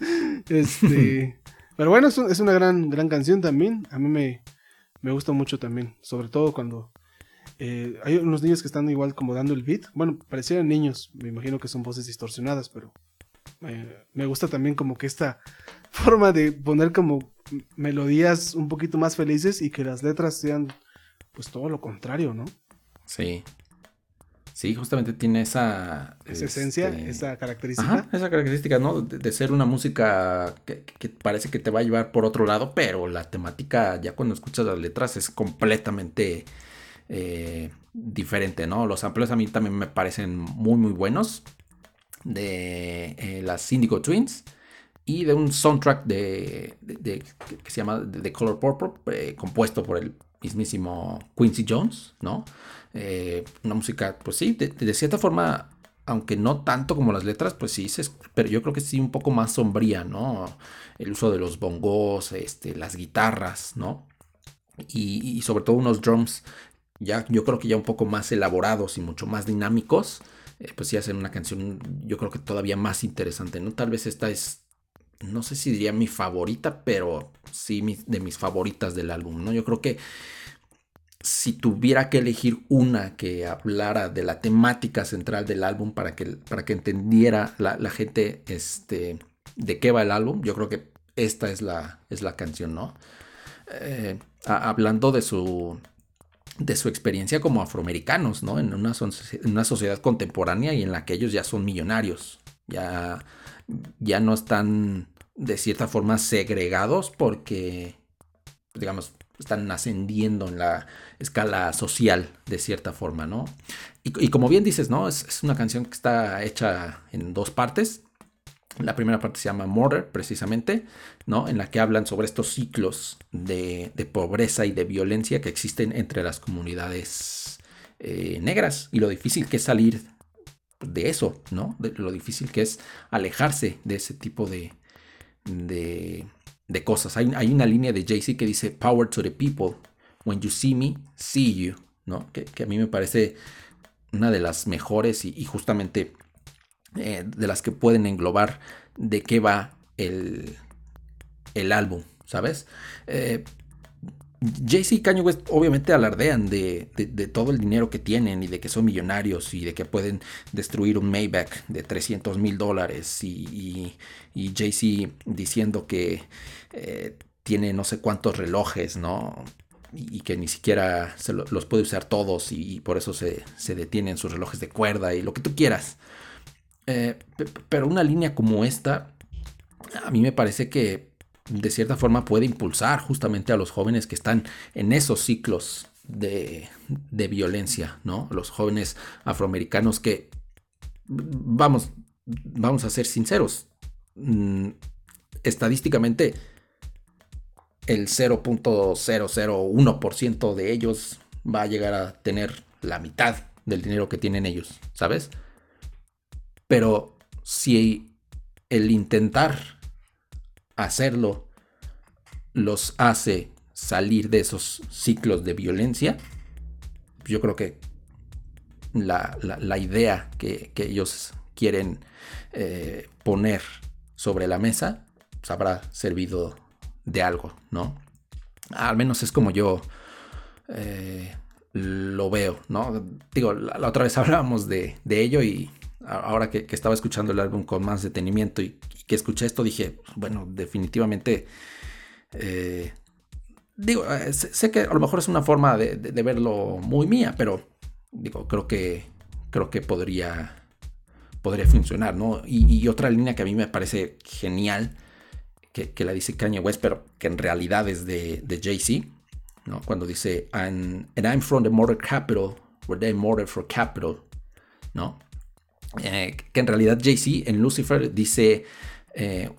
C: este. [LAUGHS] Pero bueno, es, es, una gran, gran canción también. A mí me, me gusta mucho también. Sobre todo cuando eh, hay unos niños que están igual como dando el beat. Bueno, parecieran niños. Me imagino que son voces distorsionadas, pero eh, me gusta también como que esta [LAUGHS] forma de poner como melodías un poquito más felices y que las letras sean pues todo lo contrario, ¿no?
B: Sí. Sí, justamente tiene esa...
C: Esa esencia, este, esa característica.
B: esa característica, ¿no? De, ser una música que, parece que te va a llevar por otro lado, pero la temática, ya cuando escuchas las letras, es completamente eh, diferente, ¿no? Los samples a mí también me parecen muy, muy buenos. De eh, las Indigo Twins y de un soundtrack de, que se llama The Color Purple, eh, compuesto por el mismísimo Quincy Jones, ¿no? Una música, pues sí, de, cierta forma, aunque no tanto como las letras, pues sí, pero yo creo que sí un poco más sombría, ¿no? El uso de los bongos, este, las guitarras, ¿no? Y, y, sobre todo unos drums ya yo creo que ya un poco más elaborados y mucho más dinámicos, eh, pues sí hacen una canción yo creo que todavía más interesante, ¿no? Tal vez esta es, no sé si diría mi favorita, pero sí de mis favoritas del álbum, ¿no? Yo creo que si tuviera que elegir una que hablara de la temática central del álbum para que, para que entendiera la, gente este, de qué va el álbum, yo creo que esta es la, es la canción, ¿no? Eh, hablando de su, de su experiencia como afroamericanos, ¿no? En una, una, sociedad contemporánea y en la que ellos ya son millonarios, ya, ya no están de cierta forma segregados porque, digamos, están ascendiendo en la escala social de cierta forma, ¿no? Y, como bien dices, ¿no? Es, una canción que está hecha en dos partes. La primera parte se llama Murder, precisamente, ¿no? En la que hablan sobre estos ciclos de, pobreza y de violencia que existen entre las comunidades eh, negras y lo difícil que es salir de eso, ¿no? Lo difícil que es alejarse de ese tipo de, de, cosas. Hay, hay, una línea de Jay-Z que dice, Power to the people. When you see me, see you, ¿no? Que, a mí me parece una de las mejores y justamente eh, de las que pueden englobar de qué va el, el álbum, ¿sabes? Eh, Jay-Z y Kanye West obviamente alardean de, todo el dinero que tienen y de que son millonarios y de que pueden destruir un Maybach de 300 mil dólares y, y, Jay-Z diciendo que eh, tiene no sé cuántos relojes, ¿no? Y, que ni siquiera se los puede usar todos y, por eso se, detienen sus relojes de cuerda y lo que tú quieras. Eh, pero una línea como esta, a mí me parece que de cierta forma puede impulsar justamente a los jóvenes que están en esos ciclos de, violencia, ¿no? Los jóvenes afroamericanos que, vamos, vamos a ser sinceros, mm, estadísticamente el 0.001% de ellos va a llegar a tener la mitad del dinero que tienen ellos, ¿sabes? Pero si el intentar hacerlo los hace salir de esos ciclos de violencia, yo creo que la, idea que, ellos quieren eh, poner sobre la mesa pues, habrá servido de algo, ¿no? Al menos es como yo eh, lo veo, ¿no? Digo, la, otra vez [LAUGHS] hablábamos de, de ello y ahora que, estaba escuchando el álbum con más detenimiento y, que escuché esto, dije, bueno, definitivamente, eh, digo, eh, sé, que a lo mejor es una forma de, verlo muy mía, pero digo, creo que, creo que podría, podría funcionar, ¿no? Y, otra línea que a mí me parece genial, que, la dice Kanye West, pero que en realidad es de, de Jay-Z, ¿no? Cuando dice, and, I'm from the murder capital, where they murder for capital, ¿no? Eh, que en realidad JC en Lucifer dice eh,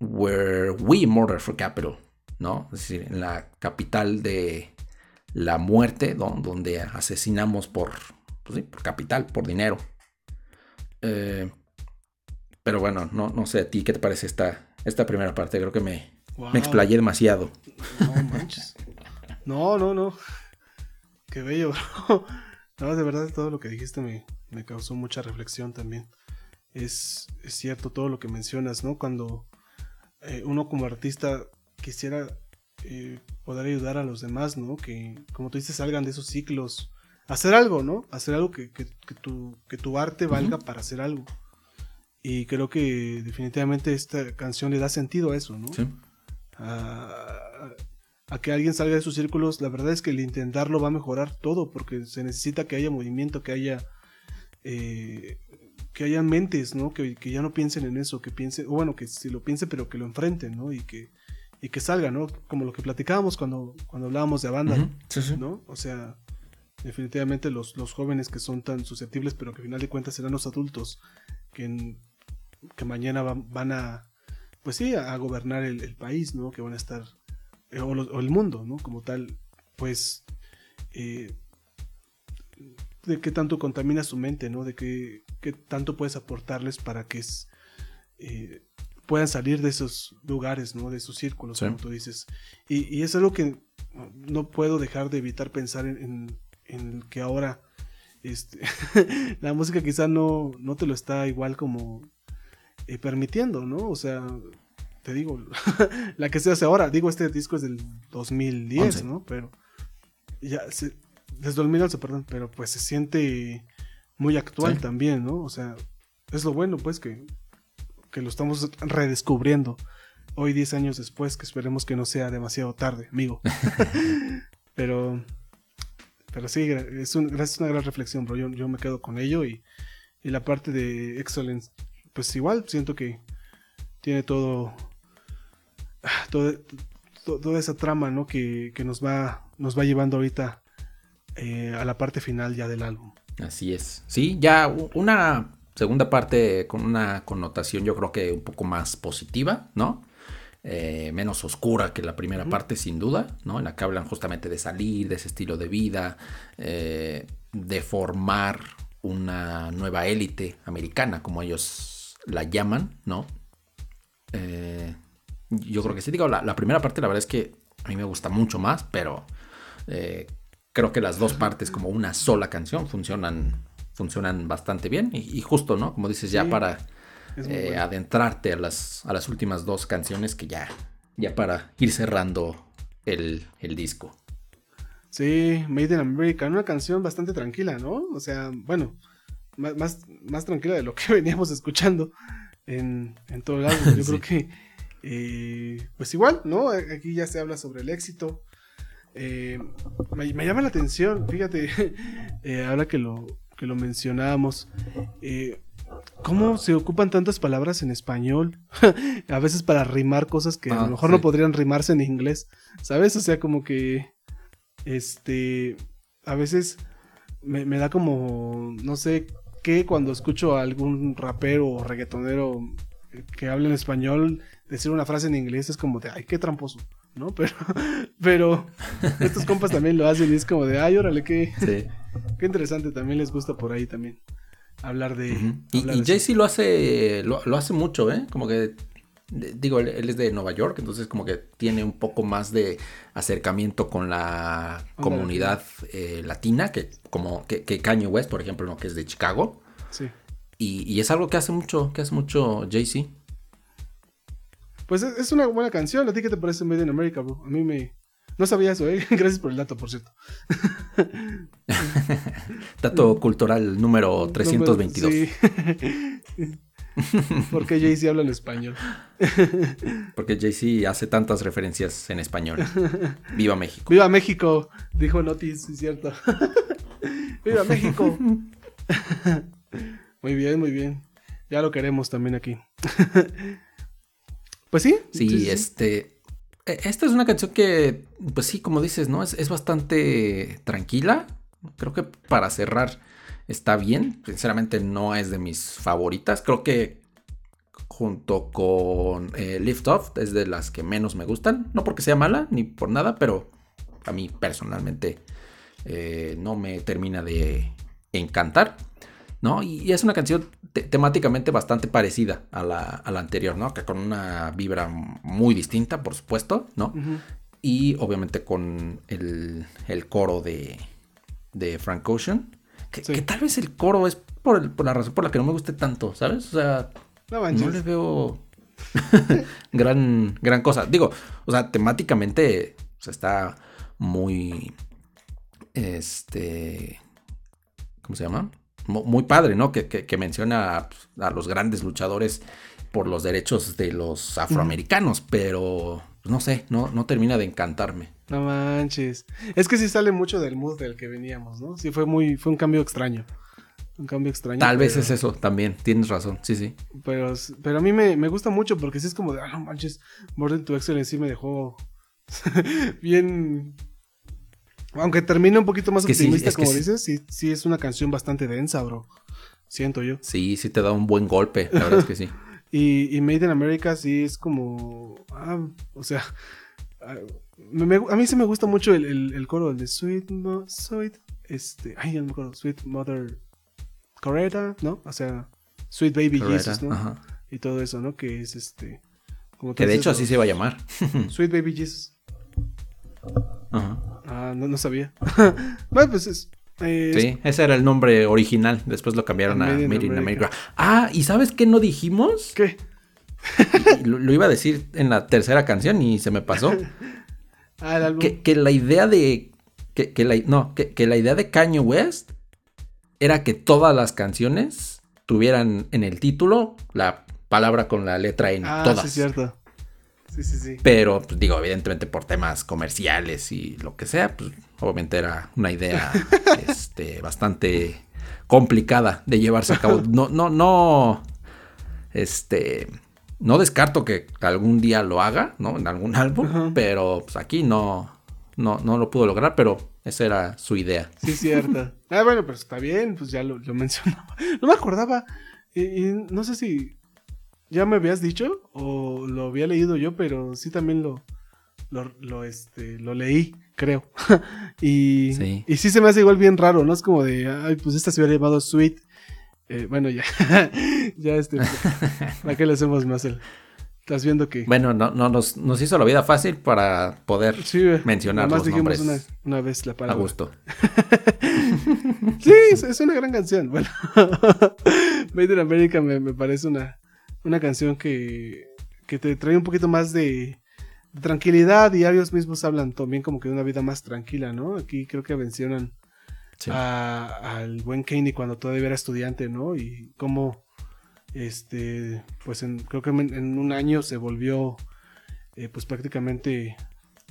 B: Where we murder for capital, ¿no? Es decir, en la capital de la muerte, donde asesinamos por, pues por capital, por dinero. Eh, pero bueno, no, no sé a ti qué te parece esta, esta primera parte. Creo que me, me explayé demasiado.
C: No manches. No, no, no. Qué bello. [LAUGHS] no, de verdad todo lo que dijiste me, me causó mucha reflexión también. Es, cierto todo lo que mencionas, ¿no? Cuando eh, uno como artista quisiera eh, poder ayudar a los demás, ¿no? Que, como tú dices, salgan de esos ciclos. Hacer algo, ¿no? Hacer algo que, que, tu, que tu, arte valga para hacer algo. Y creo que definitivamente esta canción le da sentido a eso, ¿no? Sí. A, a, que alguien salga de sus círculos, la verdad es que el intentarlo va a mejorar todo, porque se necesita que haya movimiento, que haya eh, que hayan mentes, ¿no? Que, ya no piensen en eso, que piensen, o bueno, que si lo piensen, pero que lo enfrenten, ¿no? Y que, y que salga, ¿no? Como lo que platicábamos cuando, cuando hablábamos de banda, ¿no? O sea, definitivamente los, los, jóvenes que son tan susceptibles, pero que al final de cuentas serán los adultos que, que mañana van, a, pues sí, a, gobernar el, país, ¿no? Que van a estar, eh, o, el mundo, ¿no? Como tal, pues... Eh, de qué tanto contamina su mente, ¿no? De qué, tanto puedes aportarles para que eh, puedan salir de esos lugares, ¿no? De esos círculos, como tú dices. Y, es algo que no puedo dejar de evitar pensar en, que ahora este, [LAUGHS] la música quizá no, no te lo está igual como eh, permitiendo, ¿no? O sea, te digo, [LAUGHS] la que se hace ahora, digo, este disco es del 2010, ¿no? Pero ya se, desde 2011, perdón, pero pues se siente muy actual también, ¿no? O sea, es lo bueno, pues, que, que lo estamos redescubriendo hoy 10 años después, que esperemos que no sea demasiado tarde, amigo. [LAUGHS] pero, pero sí, es, un, gracias una gran reflexión, bro. Yo, yo me quedo con ello y, y, la parte de Excellence, pues igual siento que tiene todo, todo, toda esa trama, ¿no? Que, que, nos va, nos va llevando ahorita eh, a la parte final ya del álbum.
B: Así es. Sí, ya una segunda parte con una connotación yo creo que un poco más positiva, ¿no? Eh, menos oscura que la primera parte sin duda, ¿no? En la que hablan justamente de salir, de ese estilo de vida, eh, de formar una nueva élite americana, como ellos la llaman, ¿no? yo creo que sí, digo, la, la, primera parte la verdad es que a mí me gusta mucho más, pero creo que las dos partes como una sola canción funcionan, funcionan bastante bien. Y, justo, ¿no? Como dices, ya para eh, adentrarte a las, a las últimas dos canciones que ya, ya para ir cerrando el, disco.
C: Sí, Made in America, una canción bastante tranquila, ¿no? O sea, bueno, más, más, tranquila de lo que [LAUGHS] veníamos escuchando en, todo el álbum. [LAUGHS] Yo creo que, eh, pues igual, ¿no? Aquí ya se habla sobre el éxito, eh, me, llama la atención, fíjate, [LAUGHS] eh, ahora que lo, que lo mencionábamos, eh, cómo se ocupan tantas palabras en español, [LAUGHS] a veces para rimar cosas que a lo ah, mejor no podrían rimarse en inglés, ¿sabes? O sea, como que, este, a veces me, me da como, no sé, qué cuando escucho a algún rapero o reggaetonero que hable en español, decir una frase en inglés es como de, ay, qué tramposo. ¿No? Pero, [LAUGHS] pero estos compas también lo hacen y es como de, ay, órale, qué, qué interesante, también les gusta por ahí también hablar de...
B: Y, Jay-Z lo hace, lo, hace mucho, ¿eh? Como que, digo, él, es de Nueva York, entonces como que tiene un poco más de acercamiento con la comunidad eh, latina que como que, que, Kanye West, por ejemplo, ¿no? que es de Chicago. Sí. Y, y es algo que hace mucho, que hace mucho Jay-Z.
C: Pues es, una buena canción. ¿A ti qué te parece Made in America, bro? A mí me. No sabía eso, ¿eh? [LAUGHS] Gracias por el dato, por cierto. [LAUGHS]
B: dato cultural número 322. Sí. [LAUGHS]
C: Porque Jay-Z habla en español.
B: Porque Jay-Z hace tantas referencias en español. Viva México.
C: Viva México, dijo Notis, es cierto. Viva México. muy bien, muy bien. Ya lo queremos también aquí. Pues sí.
B: Sí, este. E, esta es una canción que, pues sí, como dices, ¿no? Es, es bastante tranquila. Creo que para cerrar está bien. Sinceramente no es de mis favoritas. Creo que junto con eh, Lift Off es de las que menos me gustan. No porque sea mala ni por nada, pero a mí personalmente eh, no me termina de encantar. ¿No? Y, es una canción temáticamente bastante parecida a la, anterior, ¿no? Que con una vibra muy distinta, por supuesto, ¿no? Y obviamente con el, coro de, de Frank Ocean. Que, tal vez el coro es por, la razón por la que no me guste tanto, ¿sabes? O sea, no, no le veo [LAUGHS] gran, gran cosa. Digo, o sea, temáticamente está muy. Este. ¿Cómo se llama? Muy padre, ¿no? Que, menciona pues, a, los grandes luchadores por los derechos de los afroamericanos, pero pues, no sé, no, no termina de encantarme.
C: No manches. Es que sí sale mucho del mood del que veníamos, ¿no? Sí fue muy, fue un cambio extraño. Un cambio extraño.
B: Tal vez es eso también, tienes razón, sí, sí.
C: Pero, pero a mí me, gusta mucho porque sí es como de, ah, no manches, Morden to Excellence sí me dejó [LAUGHS] bien... Aunque termine un poquito más optimista, como dices, sí, sí es una canción bastante densa, bro. Siento yo.
B: Sí, sí te da un buen golpe, la verdad es que sí. [LAUGHS]
C: y, y Made in America sí es como... Ah, o sea... Ah, a mí sí me gusta mucho el, coro, el de Sweet, Sweet, este, ay, ya no me acuerdo, Sweet Mother Coretta, ¿no? O sea, Sweet Baby Jesus, ¿no? Y todo eso, ¿no? Que es este,
B: como que de hecho así se va a llamar. [LAUGHS]
C: Sweet Baby Jesus. Ajá. Ah, no, no sabía. [LAUGHS] bueno, pues es,
B: sí, ese era el nombre original. Después lo cambiaron a Made in America. Ah, ¿y sabes qué no dijimos?
C: ¿Qué?
B: lo, lo, iba a decir en la tercera canción y se me pasó. [LAUGHS] Ah, que, la idea de. Que, la, no, que, la idea de Kanye West era que todas las canciones tuvieran en el título la palabra con la letra N. Ah, todas.
C: Sí, cierto. Sí, sí, sí.
B: Pero, pues, digo, evidentemente por temas comerciales y lo que sea, pues obviamente era una idea [LAUGHS] este, bastante complicada de llevarse a cabo. [LAUGHS] No, no, no. Este no descarto que algún día lo haga, ¿no? En algún álbum, pero pues aquí no, no, no lo pudo lograr, pero esa era su idea.
C: Sí, cierto. [LAUGHS] ah, bueno, pero está bien, pues ya lo, mencionaba. No me acordaba. Y, no sé si ya me habías dicho o lo había leído yo, pero sí también lo, lo, este, lo leí, creo. [LAUGHS] y, sí. y sí se me hace igual bien raro, ¿no? Es como de, ay, pues esta se hubiera llamado Sweet eh, bueno, ya. [LAUGHS] ya este. [LAUGHS] ¿Para qué le hacemos más el? Estás viendo que.
B: Bueno, no, no nos, nos hizo la vida fácil para poder sí, mencionar los dijimos
C: Una, una, vez la palabra.
B: A gusto.
C: sí, es, una gran canción. Bueno, Made in America me, me parece una, una canción que, que te trae un poquito más de, tranquilidad y ellos mismos hablan también como que de una vida más tranquila, ¿no? Aquí creo que mencionan al buen Kanye cuando todavía era estudiante, ¿no? Y cómo, este, pues creo que en, un año se volvió, eh, pues prácticamente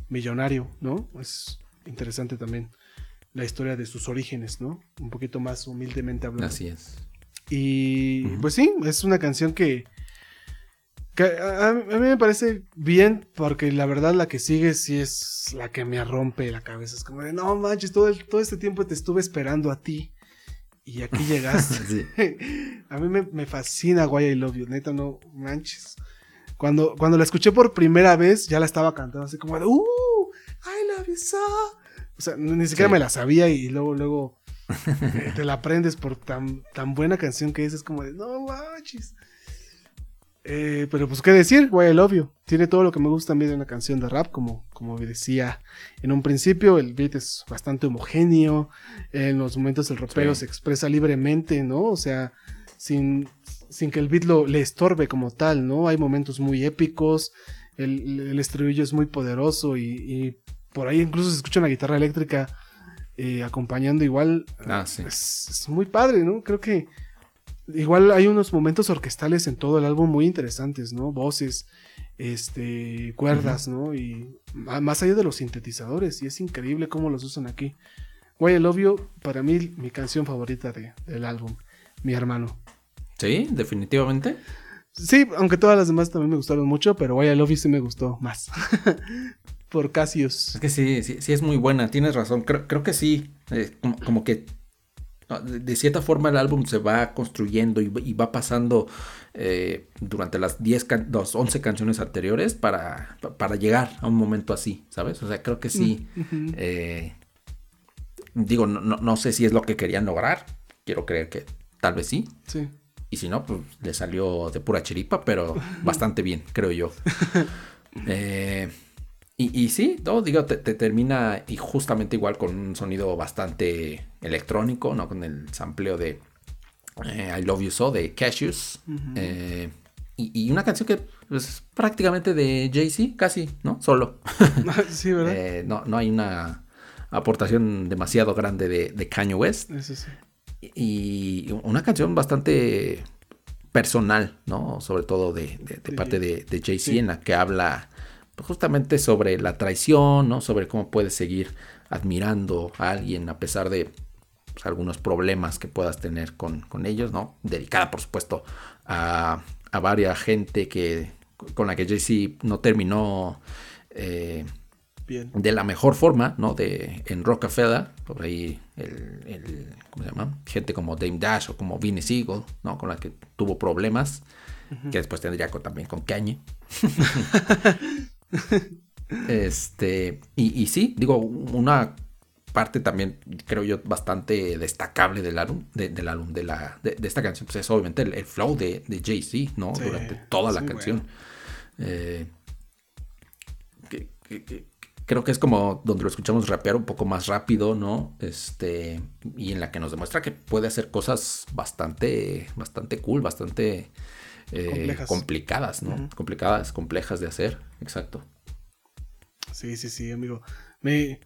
C: millonario, ¿no? Es interesante también la historia de sus orígenes, ¿no? Un poquito más humildemente hablando.
B: Así es.
C: Y pues sí, es una canción que a, mí me parece bien porque la verdad la que sigue sí es la que me rompe la cabeza. Es como de, no manches, todo, todo este tiempo te estuve esperando a ti y aquí llegaste. [LAUGHS] [LAUGHS] a mí me, fascina Why I Love You, neta, no manches. Cuando, cuando la escuché por primera vez ya la estaba cantando así como de, uh, I love you so. O sea, ni siquiera me la sabía y luego, luego [LAUGHS] te la aprendes por tan, tan buena canción que es. Es como de, no manches. Eh, pero pues qué decir, Why I Love You. Tiene todo lo que me gusta también de una canción de rap, como, como decía en un principio, el beat es bastante homogéneo, en los momentos el rapero se expresa libremente, ¿no? O sea, sin, sin que el beat lo, le estorbe como tal, ¿no? Hay momentos muy épicos, el, el estribillo es muy poderoso y, por ahí incluso se escucha una guitarra eléctrica eh, acompañando igual.
B: Ah, sí.
C: Es, es muy padre, ¿no? Creo que igual hay unos momentos orquestales en todo el álbum muy interesantes, ¿no? Voces, este, cuerdas, ¿no? Y más allá de los sintetizadores, y es increíble cómo los usan aquí. Why I Love You, para mí, mi canción favorita de- del álbum, mi hermano.
B: Sí, definitivamente.
C: Sí, aunque todas las demás también me gustaron mucho, pero Why I Love You sí me gustó más. [LAUGHS] Por Cassius.
B: Es que sí, sí, sí es muy buena, tienes razón. Creo, creo que sí. eh, como, como que ah, de, cierta forma el álbum se va construyendo y, va- y va pasando eh, durante las 10, can- los 11 canciones anteriores para, pa- para llegar a un momento así, ¿sabes? O sea, creo que sí.
C: Ujú.
B: eh, digo, no, no, no sé si es lo que querían lograr. Quiero creer que tal vez sí.
C: Sí.
B: Y si no, pues le salió de pura chiripa, pero [LAUGHS] bastante bien, creo yo. [LAUGHS] Eh, y, y sí, no, digo, te, te termina y justamente igual con un sonido bastante electrónico, ¿no? Con el sampleo de eh, I Love You So de Cashews. Eh, y, y una canción que pues, es prácticamente de Jay-Z, casi, ¿no? Solo. [LAUGHS]
C: sí, ¿verdad?
B: Eh, no, no hay una aportación demasiado grande de, de Kanye West
C: Eso sí.
B: y una canción bastante personal, ¿no? Sobre todo de, de- de
C: De
B: parte de, Jay-Z,
C: sí.
B: en la que habla justamente sobre la traición, ¿no? Sobre cómo puedes seguir admirando a alguien a pesar de pues, algunos problemas que puedas tener con, con ellos, ¿no? Dedicada, por supuesto, a, a varias gente que con la que Jay-Z no terminó eh,
C: Bien.
B: de la mejor forma, ¿no? De, en Rockefeller, por ahí el, el- ¿cómo se llama? Gente como Dame Dash o como Vinnie Siegel, ¿no? Con la que tuvo problemas, que después tendría con- también con Kanye. [LAUGHS] [LAUGHS] este, y, y sí, digo, una parte también, creo yo, bastante destacable del álbum, de- del álbum, de, la, de, de esta canción, pues es obviamente el, el flow de, de Jay-Z, ¿no?
C: Sí,
B: Durante toda la canción. Eh, que- que- que- creo que es como donde lo escuchamos rapear un poco más rápido, ¿no? Este, y en la que nos demuestra que puede hacer cosas bastante, bastante cool, bastante eh, complicadas, ¿no? Complicadas, complejas de hacer, exacto.
C: Sí, sí, sí, amigo. Me,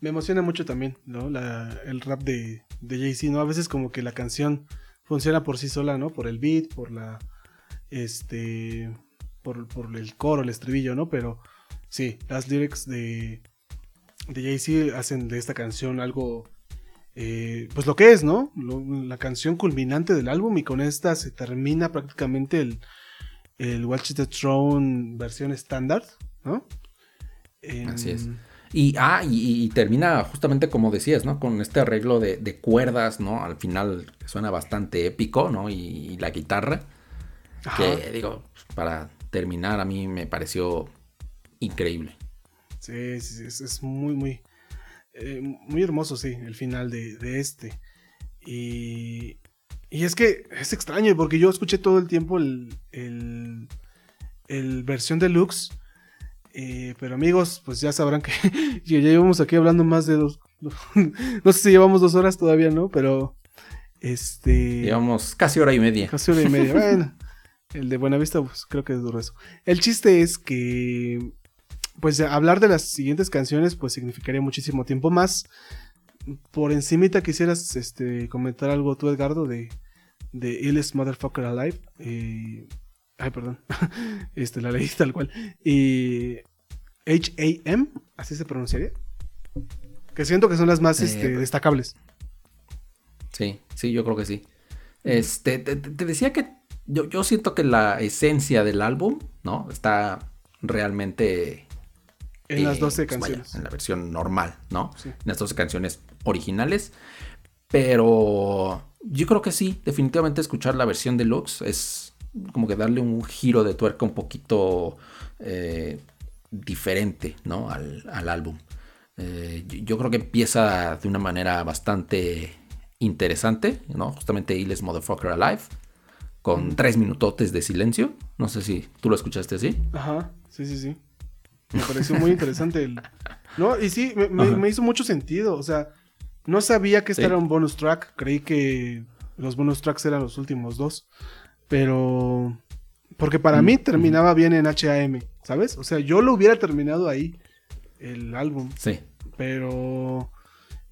C: me emociona mucho también, ¿no? La, el rap de, de Jay-Z, ¿no? A veces como que la canción funciona por sí sola, ¿no? Por el beat, por la. Este. Por, por el coro, el estribillo, ¿no? Pero sí, las lyrics de, de Jay-Z hacen de esta canción algo. Eh, pues lo que es, ¿no? Lo- la canción culminante del álbum y con esta se termina prácticamente el, el Watch the Throne versión estándar, ¿no?
B: Así es. Y, ah, y, y termina justamente como decías, ¿no? Con este arreglo de, de cuerdas, ¿no? Al final suena bastante épico, ¿no? Y, y la guitarra,
C: Ajá.
B: que digo, para terminar a mí me pareció increíble.
C: Sí, sí, sí, es, es muy, muy, eh, muy hermoso, sí, el final de, de este. Y, y es que es extraño, porque yo escuché todo el tiempo el, el, el versión deluxe. eh, pero amigos, pues ya sabrán que, [LAUGHS] ya llevamos aquí hablando más de dos. [LAUGHS] No sé si llevamos dos horas todavía, ¿no? Pero. Este.
B: Llevamos casi hora y media.
C: Casi hora y media. [LAUGHS] Bueno, el de Buenavista, pues creo que es duro eso. El chiste es que, pues hablar de las siguientes canciones, pues significaría muchísimo tiempo más. Por encimita quisieras este, comentar algo tú, Edgardo, de, de Illest Motherfucker Alive. Eh, ay, perdón. [LAUGHS] este, la leí tal cual. Y H.A.M., así se pronunciaría. Que siento que son las más
B: Eh,
C: este,
B: pues-
C: destacables.
B: Sí, sí, yo creo que sí. Este, te, te- te decía que yo, yo siento que la esencia del álbum, ¿no? Está realmente
C: En las
B: eh,
C: 12
B: pues, vaya,
C: canciones.
B: en la versión normal, ¿no?
C: Sí.
B: En las 12 canciones originales. Pero yo creo que sí, definitivamente escuchar la versión deluxe es como que darle un giro de tuerca un poquito eh, diferente, ¿no? Al, al álbum. Eh, yo, creo que empieza de una manera bastante interesante, ¿no? Justamente Illest Motherfucker Alive, con tres minutotes de silencio. No sé si tú lo escuchaste así.
C: Ajá, sí, sí, sí. Me pareció muy interesante el... No, y sí, me, me-
B: Ajá.
C: me hizo mucho sentido. O sea, no sabía que este
B: Sí.
C: era un bonus track. Creí que los bonus tracks eran los últimos dos. Pero... Porque para
B: Mm,
C: mí terminaba bien en HAM, ¿sabes? O sea, yo lo hubiera terminado ahí. el álbum.
B: Sí.
C: Pero,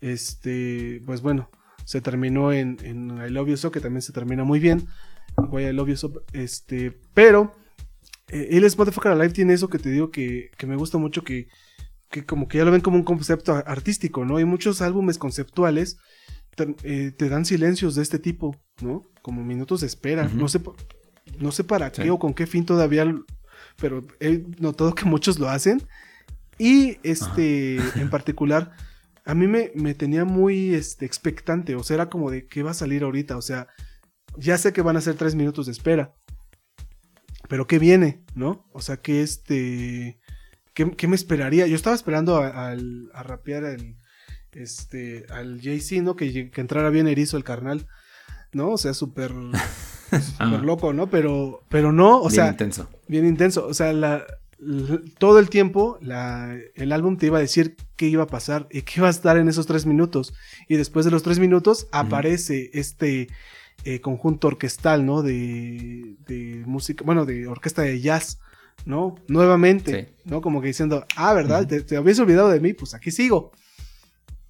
C: este, pues bueno, se terminó en, en I Love You So, que también se termina muy bien. Guay, I Love You So, este, pero eh, es Motherfucker Alive tiene eso que te digo que, que me gusta mucho, que, que como que ya lo ven como un concepto artístico, ¿no? Hay muchos álbumes conceptuales, te, eh, te dan silencios de este tipo, ¿no? Como minutos de espera. No sé, no sé para
B: Sí.
C: qué o con qué fin todavía, pero he notado que [LAUGHS] muchos lo hacen. Y este, en particular, a mí me, me tenía muy este, expectante, o sea, era como de qué va a salir ahorita, o sea, ya sé que van a ser tres minutos de espera, pero qué viene, ¿no? O sea, que este, ¿qué, qué me esperaría? Yo estaba esperando a, a rapear al, este, al Jay-Z, ¿no? Que, entrara bien erizo el carnal, ¿no? O sea, súper, [LAUGHS] súper
B: Ah.
C: loco, ¿no? Pero, pero no, o
B: Bien
C: sea,
B: intenso.
C: bien intenso. O sea, la, todo el tiempo la, el álbum te iba a decir qué iba a pasar y qué iba a estar en esos tres minutos. Y después de los tres minutos aparece este eh, conjunto orquestal, ¿no? De, de música, bueno, de orquesta de jazz, ¿no? Nuevamente,
B: Sí.
C: ¿no? Como que diciendo, ah, ¿verdad?
B: Ujú.
C: te, te habías olvidado de mí, pues aquí sigo.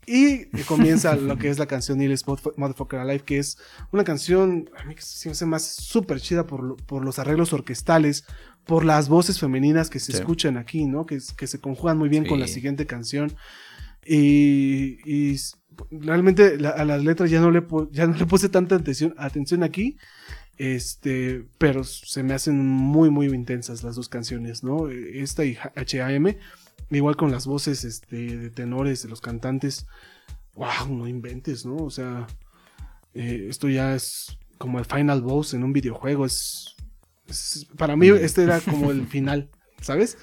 C: Y [LAUGHS] comienza lo que es la canción Neil Motherfucker Alive, que es una canción, a mí que se me hace más súper chida por, por los arreglos orquestales, por las voces femeninas que se
B: Sí.
C: escuchan aquí, ¿no? Que, que se conjugan muy bien con la
B: Sí.
C: siguiente canción. Y, y realmente la- a las letras ya no le, ya no le puse tanta atención, atención aquí. Este, pero se me hacen muy, muy intensas las dos canciones, ¿no? Esta y HAM, igual con las voces este, de tenores de los cantantes. ¡Wow! No inventes, ¿no? O sea, eh, esto ya es como el final boss en un videojuego. Es, es- para mí, este era como el final, ¿sabes?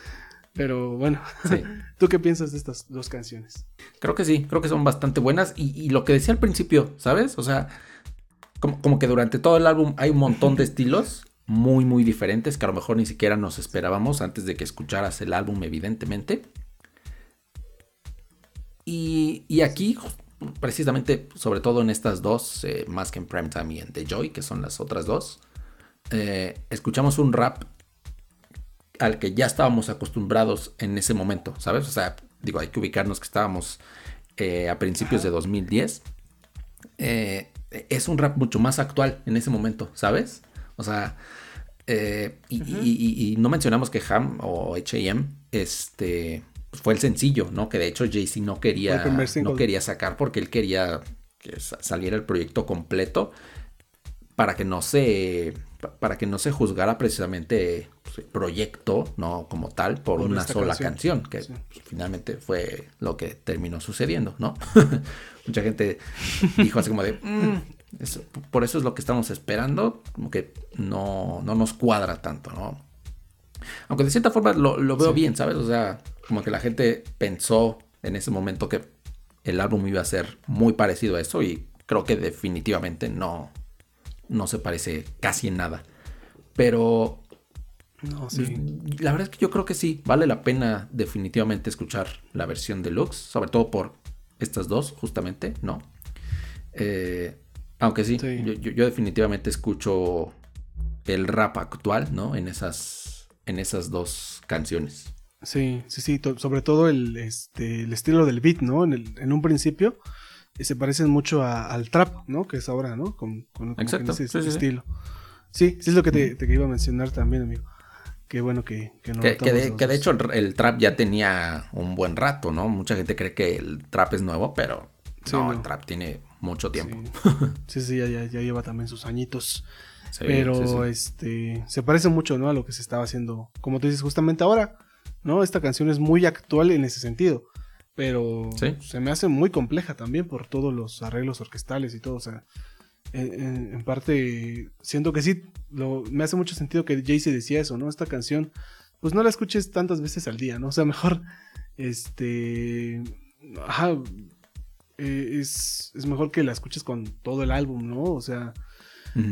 C: Pero bueno,
B: Sí. [LAUGHS]
C: ¿tú qué piensas de estas dos canciones?
B: Creo que sí, creo que son bastante buenas. Y, y lo que decía al principio, ¿sabes? O sea, como, como que durante todo el álbum hay un montón de [LAUGHS] estilos muy, muy diferentes que a lo mejor ni siquiera nos esperábamos antes de que escucharas el álbum, evidentemente. Y, y aquí, precisamente, sobre todo en estas dos, eh, más que en Primetime y en The Joy, que son las otras dos, eh, escuchamos un rap al que ya estábamos acostumbrados en ese momento, ¿sabes? O sea, digo, hay que ubicarnos que estábamos eh, a principios de 2010. Eh, es un rap mucho más actual en ese momento, ¿sabes? O sea, eh, y, y- y- y no mencionamos que Ham o HM este, pues, fue el sencillo, ¿no? Que de hecho Jay-Z no quería, no quería sacar porque él quería que sa- saliera el proyecto completo para que no se para que no se juzgara precisamente pues, el proyecto no como tal por,
C: Por
B: una sola
C: canción.
B: canción, que
C: Sí.
B: pues, finalmente fue lo que terminó sucediendo no [LAUGHS] mucha gente dijo así como de "Mm, eso- por eso es lo que estamos esperando como que no no nos cuadra tanto no aunque de cierta forma lo, lo veo
C: Sí.
B: bien sabes o sea como que la gente pensó en ese momento que el álbum iba a ser muy parecido a eso y creo que definitivamente no no se parece casi en nada. Pero
C: No, sí.
B: la verdad es que yo creo que sí, vale la pena definitivamente escuchar la versión deluxe, sobre todo por estas dos, justamente, ¿no? Eh, aunque sí,
C: Sí.
B: Yo, yo- yo definitivamente escucho el rap actual, ¿no? En esas, en esas dos canciones.
C: Sí, sí, sí, sobre todo el, este, el estilo del beat, ¿no? En, el- en un principio se parecen mucho a- al trap, ¿no? Que es ahora, ¿no? Con, con- ese
B: sí, sí, sí.
C: estilo. Sí, sí es lo que te, te iba a mencionar también, amigo. Qué bueno que, que no
B: Que, que de, que de hecho el, el trap ya tenía un buen rato, ¿no? Mucha gente cree que el trap es nuevo, pero
C: Sí,
B: no,
C: no.
B: el trap tiene mucho tiempo. [LAUGHS]
C: Sí, sí, ya, ya- ya lleva también sus añitos. Pero este se parece mucho, ¿no? A lo que se estaba haciendo, como tú dices, justamente ahora, ¿no? Esta canción es muy actual en ese sentido. Pero
B: Sí.
C: se me hace muy compleja también por todos los arreglos orquestales y todo. O sea, en, en- en parte, siento que sí, lo, me hace mucho sentido que Jay-Z decía eso, ¿no? Esta canción, pues no la escuches tantas veces al día, ¿no? O sea, mejor, este, ajá, eh, es, es mejor que la escuches con todo el álbum, ¿no? O sea,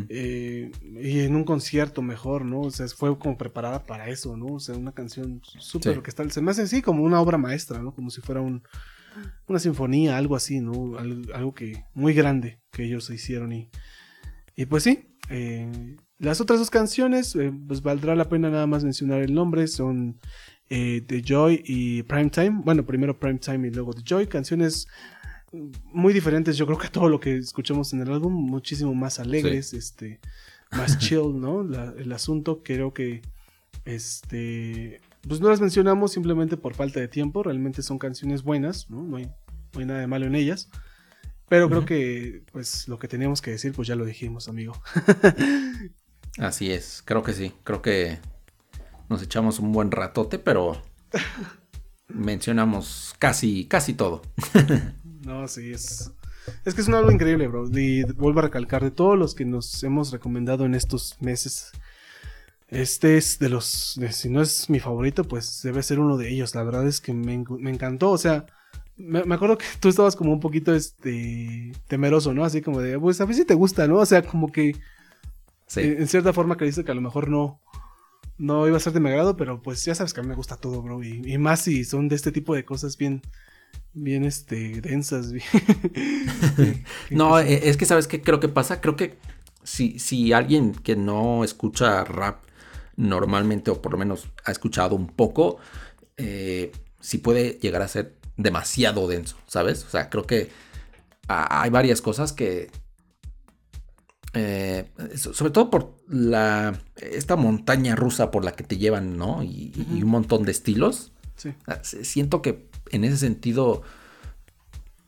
C: Eh, y en un concierto mejor, ¿no? O sea, fue como preparada para eso, ¿no? O sea, una canción súper
B: Sí.
C: orquestal. Se me hace así como una obra maestra, ¿no? Como si fuera un, una sinfonía, algo así, ¿no? Al- Algo, que muy grande que ellos hicieron y, y pues sí. eh, las otras dos canciones, eh, pues valdrá la pena nada más mencionar el nombre, son eh, The Joy y Primetime. Bueno, primero Primetime y luego The Joy. Canciones muy diferentes, yo creo que todo lo que escuchamos en el álbum, muchísimo más alegres, este, más [LAUGHS] chill, ¿no? el asunto creo que, este, pues no las mencionamos simplemente por falta de tiempo, realmente son canciones buenas, ¿no? No hay, no hay nada de malo en ellas. Pero creo que, pues, lo que teníamos que decir, pues ya lo dijimos, amigo. [LAUGHS]
B: Así es, creo que sí. Creo que nos echamos un buen ratote, pero [LAUGHS] mencionamos casi, casi todo.
C: No, sí, es. Es que es un álbum increíble, bro. Y vuelvo a recalcar, de todos los que nos hemos recomendado en estos meses, este es de los. si no es mi favorito, pues debe ser uno de ellos. La verdad es que me, me encantó. O sea, me, acuerdo que [LAUGHS] tú estabas como un poquito este temeroso, ¿no? Así como de, pues a ver si te gusta, ¿no? O sea, como que en, cierta forma creíste que a lo mejor no, no iba a ser de mi agrado, pero pues ya sabes que a mí me gusta todo, bro. Y, más si son de este tipo de cosas bien, bien, este, densas. [LAUGHS]
B: no, e, es que sabes qué creo que pasa. Creo que si, si alguien que no escucha rap normalmente, o por lo menos ha escuchado un poco, eh, si puede llegar a ser demasiado denso, ¿sabes? O sea, creo que hay varias cosas que, eh, sobre todo por la esta montaña rusa por la que te llevan, ¿no? Y, un montón de estilos. Sí. Ah, siento que en ese sentido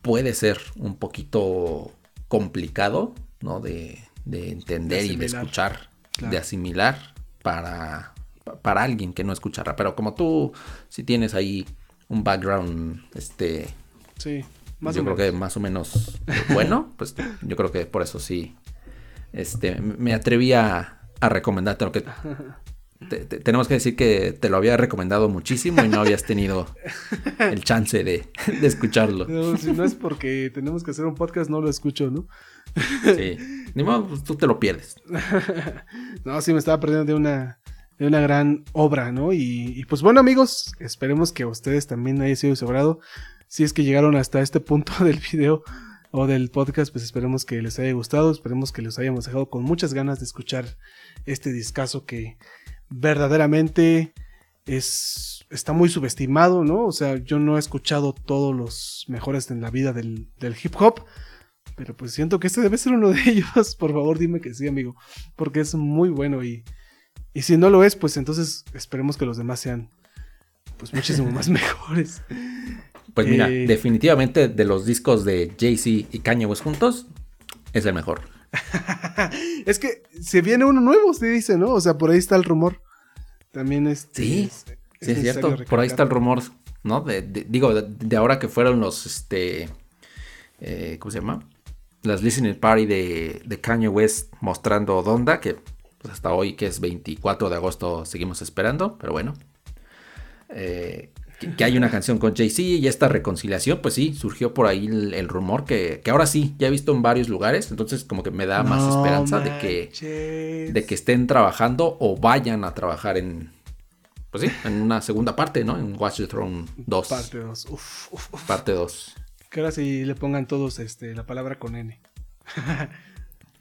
B: puede ser un poquito complicado, ¿no? De, entender y de escuchar, de asimilar para, para alguien que no escucha Pero como tú, si tienes ahí un background, este...
C: Sí,
B: más yo creo que más o menos bueno, [LAUGHS] pues yo creo que por eso sí, este, me atreví a, a recomendarte lo que... tenemos que decir que te lo había recomendado muchísimo y no habías tenido [LAUGHS] el chance de, de escucharlo.
C: No, si no es porque tenemos que hacer un podcast, no lo escucho, ¿no?
B: Sí, ni modo, pues, tú te lo pierdes. [LAUGHS]
C: no, sí, me estaba perdiendo de una, de una gran obra, ¿no? Y, pues bueno amigos, esperemos que a ustedes también haya sido sobrado. Si es que llegaron hasta este punto [LAUGHS] del video o del podcast, pues esperemos que les haya gustado, esperemos que los hayamos dejado con muchas ganas de escuchar este discazo que verdaderamente es, está muy subestimado, ¿no? O sea, yo no he escuchado todos los mejores en la vida del, del hip hop. Pero pues siento que este debe ser uno de [LAUGHS] ellos. Por favor, dime que sí, amigo. Porque es muy bueno y, y si no lo es, pues entonces esperemos que los demás sean pues muchísimo más [LAUGHS] mejores.
B: Pues mira, eh, definitivamente de los discos de Jay-Z y Kanye West juntos, es el mejor. [LAUGHS]
C: es que se viene uno nuevo, se dice, ¿no? O sea, por ahí está el rumor. También es.
B: Sí, sí, es cierto. Por ahí está el rumor, ¿no? digo, de, ahora que fueron los, este, eh, ¿cómo se llama? Las listening party de, de Kanye West mostrando Donda, que pues, hasta hoy, que es 24 de agosto, seguimos esperando, pero bueno. Eh, que, hay una canción con Jay-Z y esta reconciliación, pues sí, surgió por ahí el, rumor que, ahora sí, ya he visto en varios lugares, entonces como que me da más esperanza de que, de que estén trabajando o vayan a trabajar en, pues sí, en una segunda parte, ¿no? En Watch the Throne 2.
C: Parte 2,
B: Parte 2.
C: Que ahora sí le pongan todos este, la palabra con N.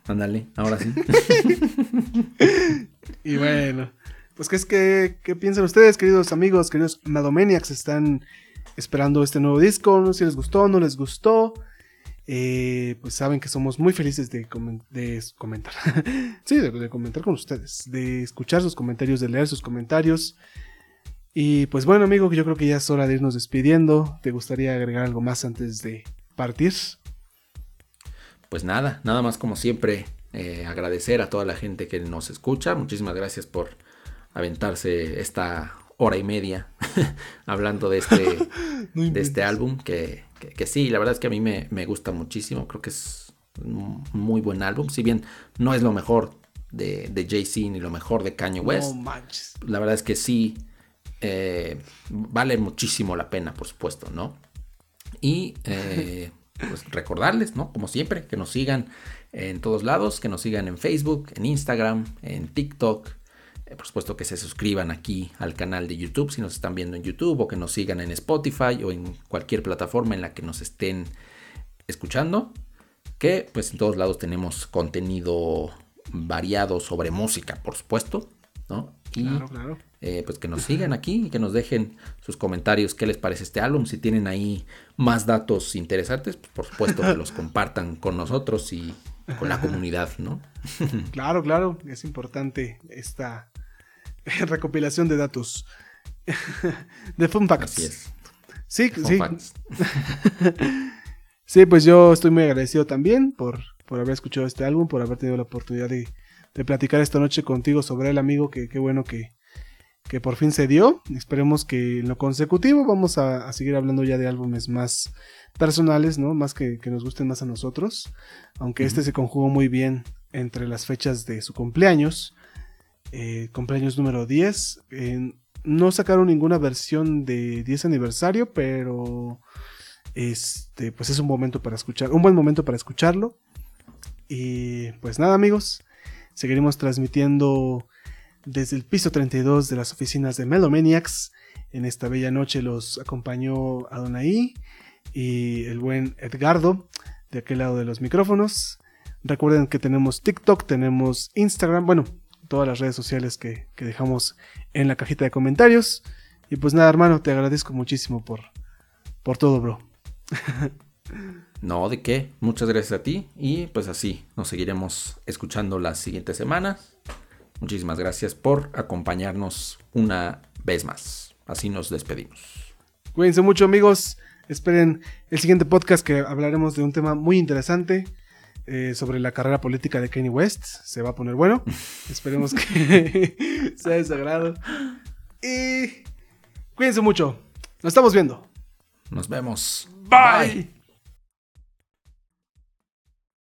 B: Ándale, ahora sí. [LAUGHS]
C: y bueno, pues ¿qué, es que, ¿qué piensan ustedes, queridos amigos, queridos Madomaniacs? ¿Están esperando este nuevo disco? ¿No? Si les gustó, no les gustó. Eh, pues saben que somos muy felices de, de comentar. [LAUGHS] sí, de, comentar con ustedes, de escuchar sus comentarios, de leer sus comentarios. Y pues bueno, amigo, yo creo que ya es hora de irnos despidiendo. ¿Te gustaría agregar algo más antes de partir?
B: pues nada, nada más como siempre, eh, agradecer a toda la gente que nos escucha. Muchísimas gracias por aventarse esta hora y media [LAUGHS] hablando de este, [LAUGHS] de este álbum. Que, que, sí, la verdad es que a mí me, gusta muchísimo. Creo que es un muy buen álbum. Si bien no es lo mejor de, de Jay-Z ni lo mejor de Kanye West. la verdad es que sí. Eh, vale muchísimo la pena, por supuesto, ¿no? Y eh, [LAUGHS] pues recordarles, ¿no? Como siempre, que nos sigan en todos lados, que nos sigan en Facebook, en Instagram, en TikTok. Eh, por supuesto que se suscriban aquí al canal de YouTube si nos están viendo en YouTube o que nos sigan en Spotify o en cualquier plataforma en la que nos estén escuchando. Que pues en todos lados tenemos contenido variado sobre música, por supuesto. ¿no?
C: Y claro, claro.
B: Eh, pues que nos sigan aquí y que nos dejen sus comentarios, qué les parece este álbum, si tienen ahí más datos interesantes, pues por supuesto que los [LAUGHS] compartan con nosotros y con la comunidad, ¿no? [LAUGHS]
C: claro, claro, es importante esta [LAUGHS] recopilación de datos. [LAUGHS] de Fun Facts.
B: Así es.
C: Sí, sí. sí, pues yo estoy muy agradecido también por, por haber escuchado este álbum, por haber tenido la oportunidad de, platicar esta noche contigo sobre el amigo, que qué bueno que, que por fin se dio. Esperemos que en lo consecutivo vamos a, seguir hablando ya de álbumes más personales, ¿no? Más que, nos gusten más a nosotros. Aunque este se conjugó muy bien entre las fechas de su cumpleaños. Eh, cumpleaños número 10. no sacaron ninguna versión de 10 aniversario, pero este, pues es un momento para escuchar, un buen momento para escucharlo. Y pues nada, amigos, seguiremos transmitiendo desde el piso 32 de las oficinas de Melomaniacs. En esta bella noche los acompañó Adonai y el buen Edgardo de aquel lado de los micrófonos. Recuerden que tenemos TikTok, tenemos Instagram, bueno, todas las redes sociales que, dejamos en la cajita de comentarios. Y pues nada, hermano, te agradezco muchísimo por, por todo, bro. [LAUGHS]
B: no, de qué. Muchas gracias a ti. Y pues así nos seguiremos escuchando las siguientes semanas. Muchísimas gracias por acompañarnos una vez más. Así nos despedimos.
C: Cuídense mucho amigos. Esperen el siguiente podcast que hablaremos de un tema muy interesante eh, sobre la carrera política de Kanye West. Se va a poner bueno. [LAUGHS] Esperemos que [LAUGHS] sea de sagrado. Y cuídense mucho. Nos estamos viendo.
B: Nos vemos.
C: Bye.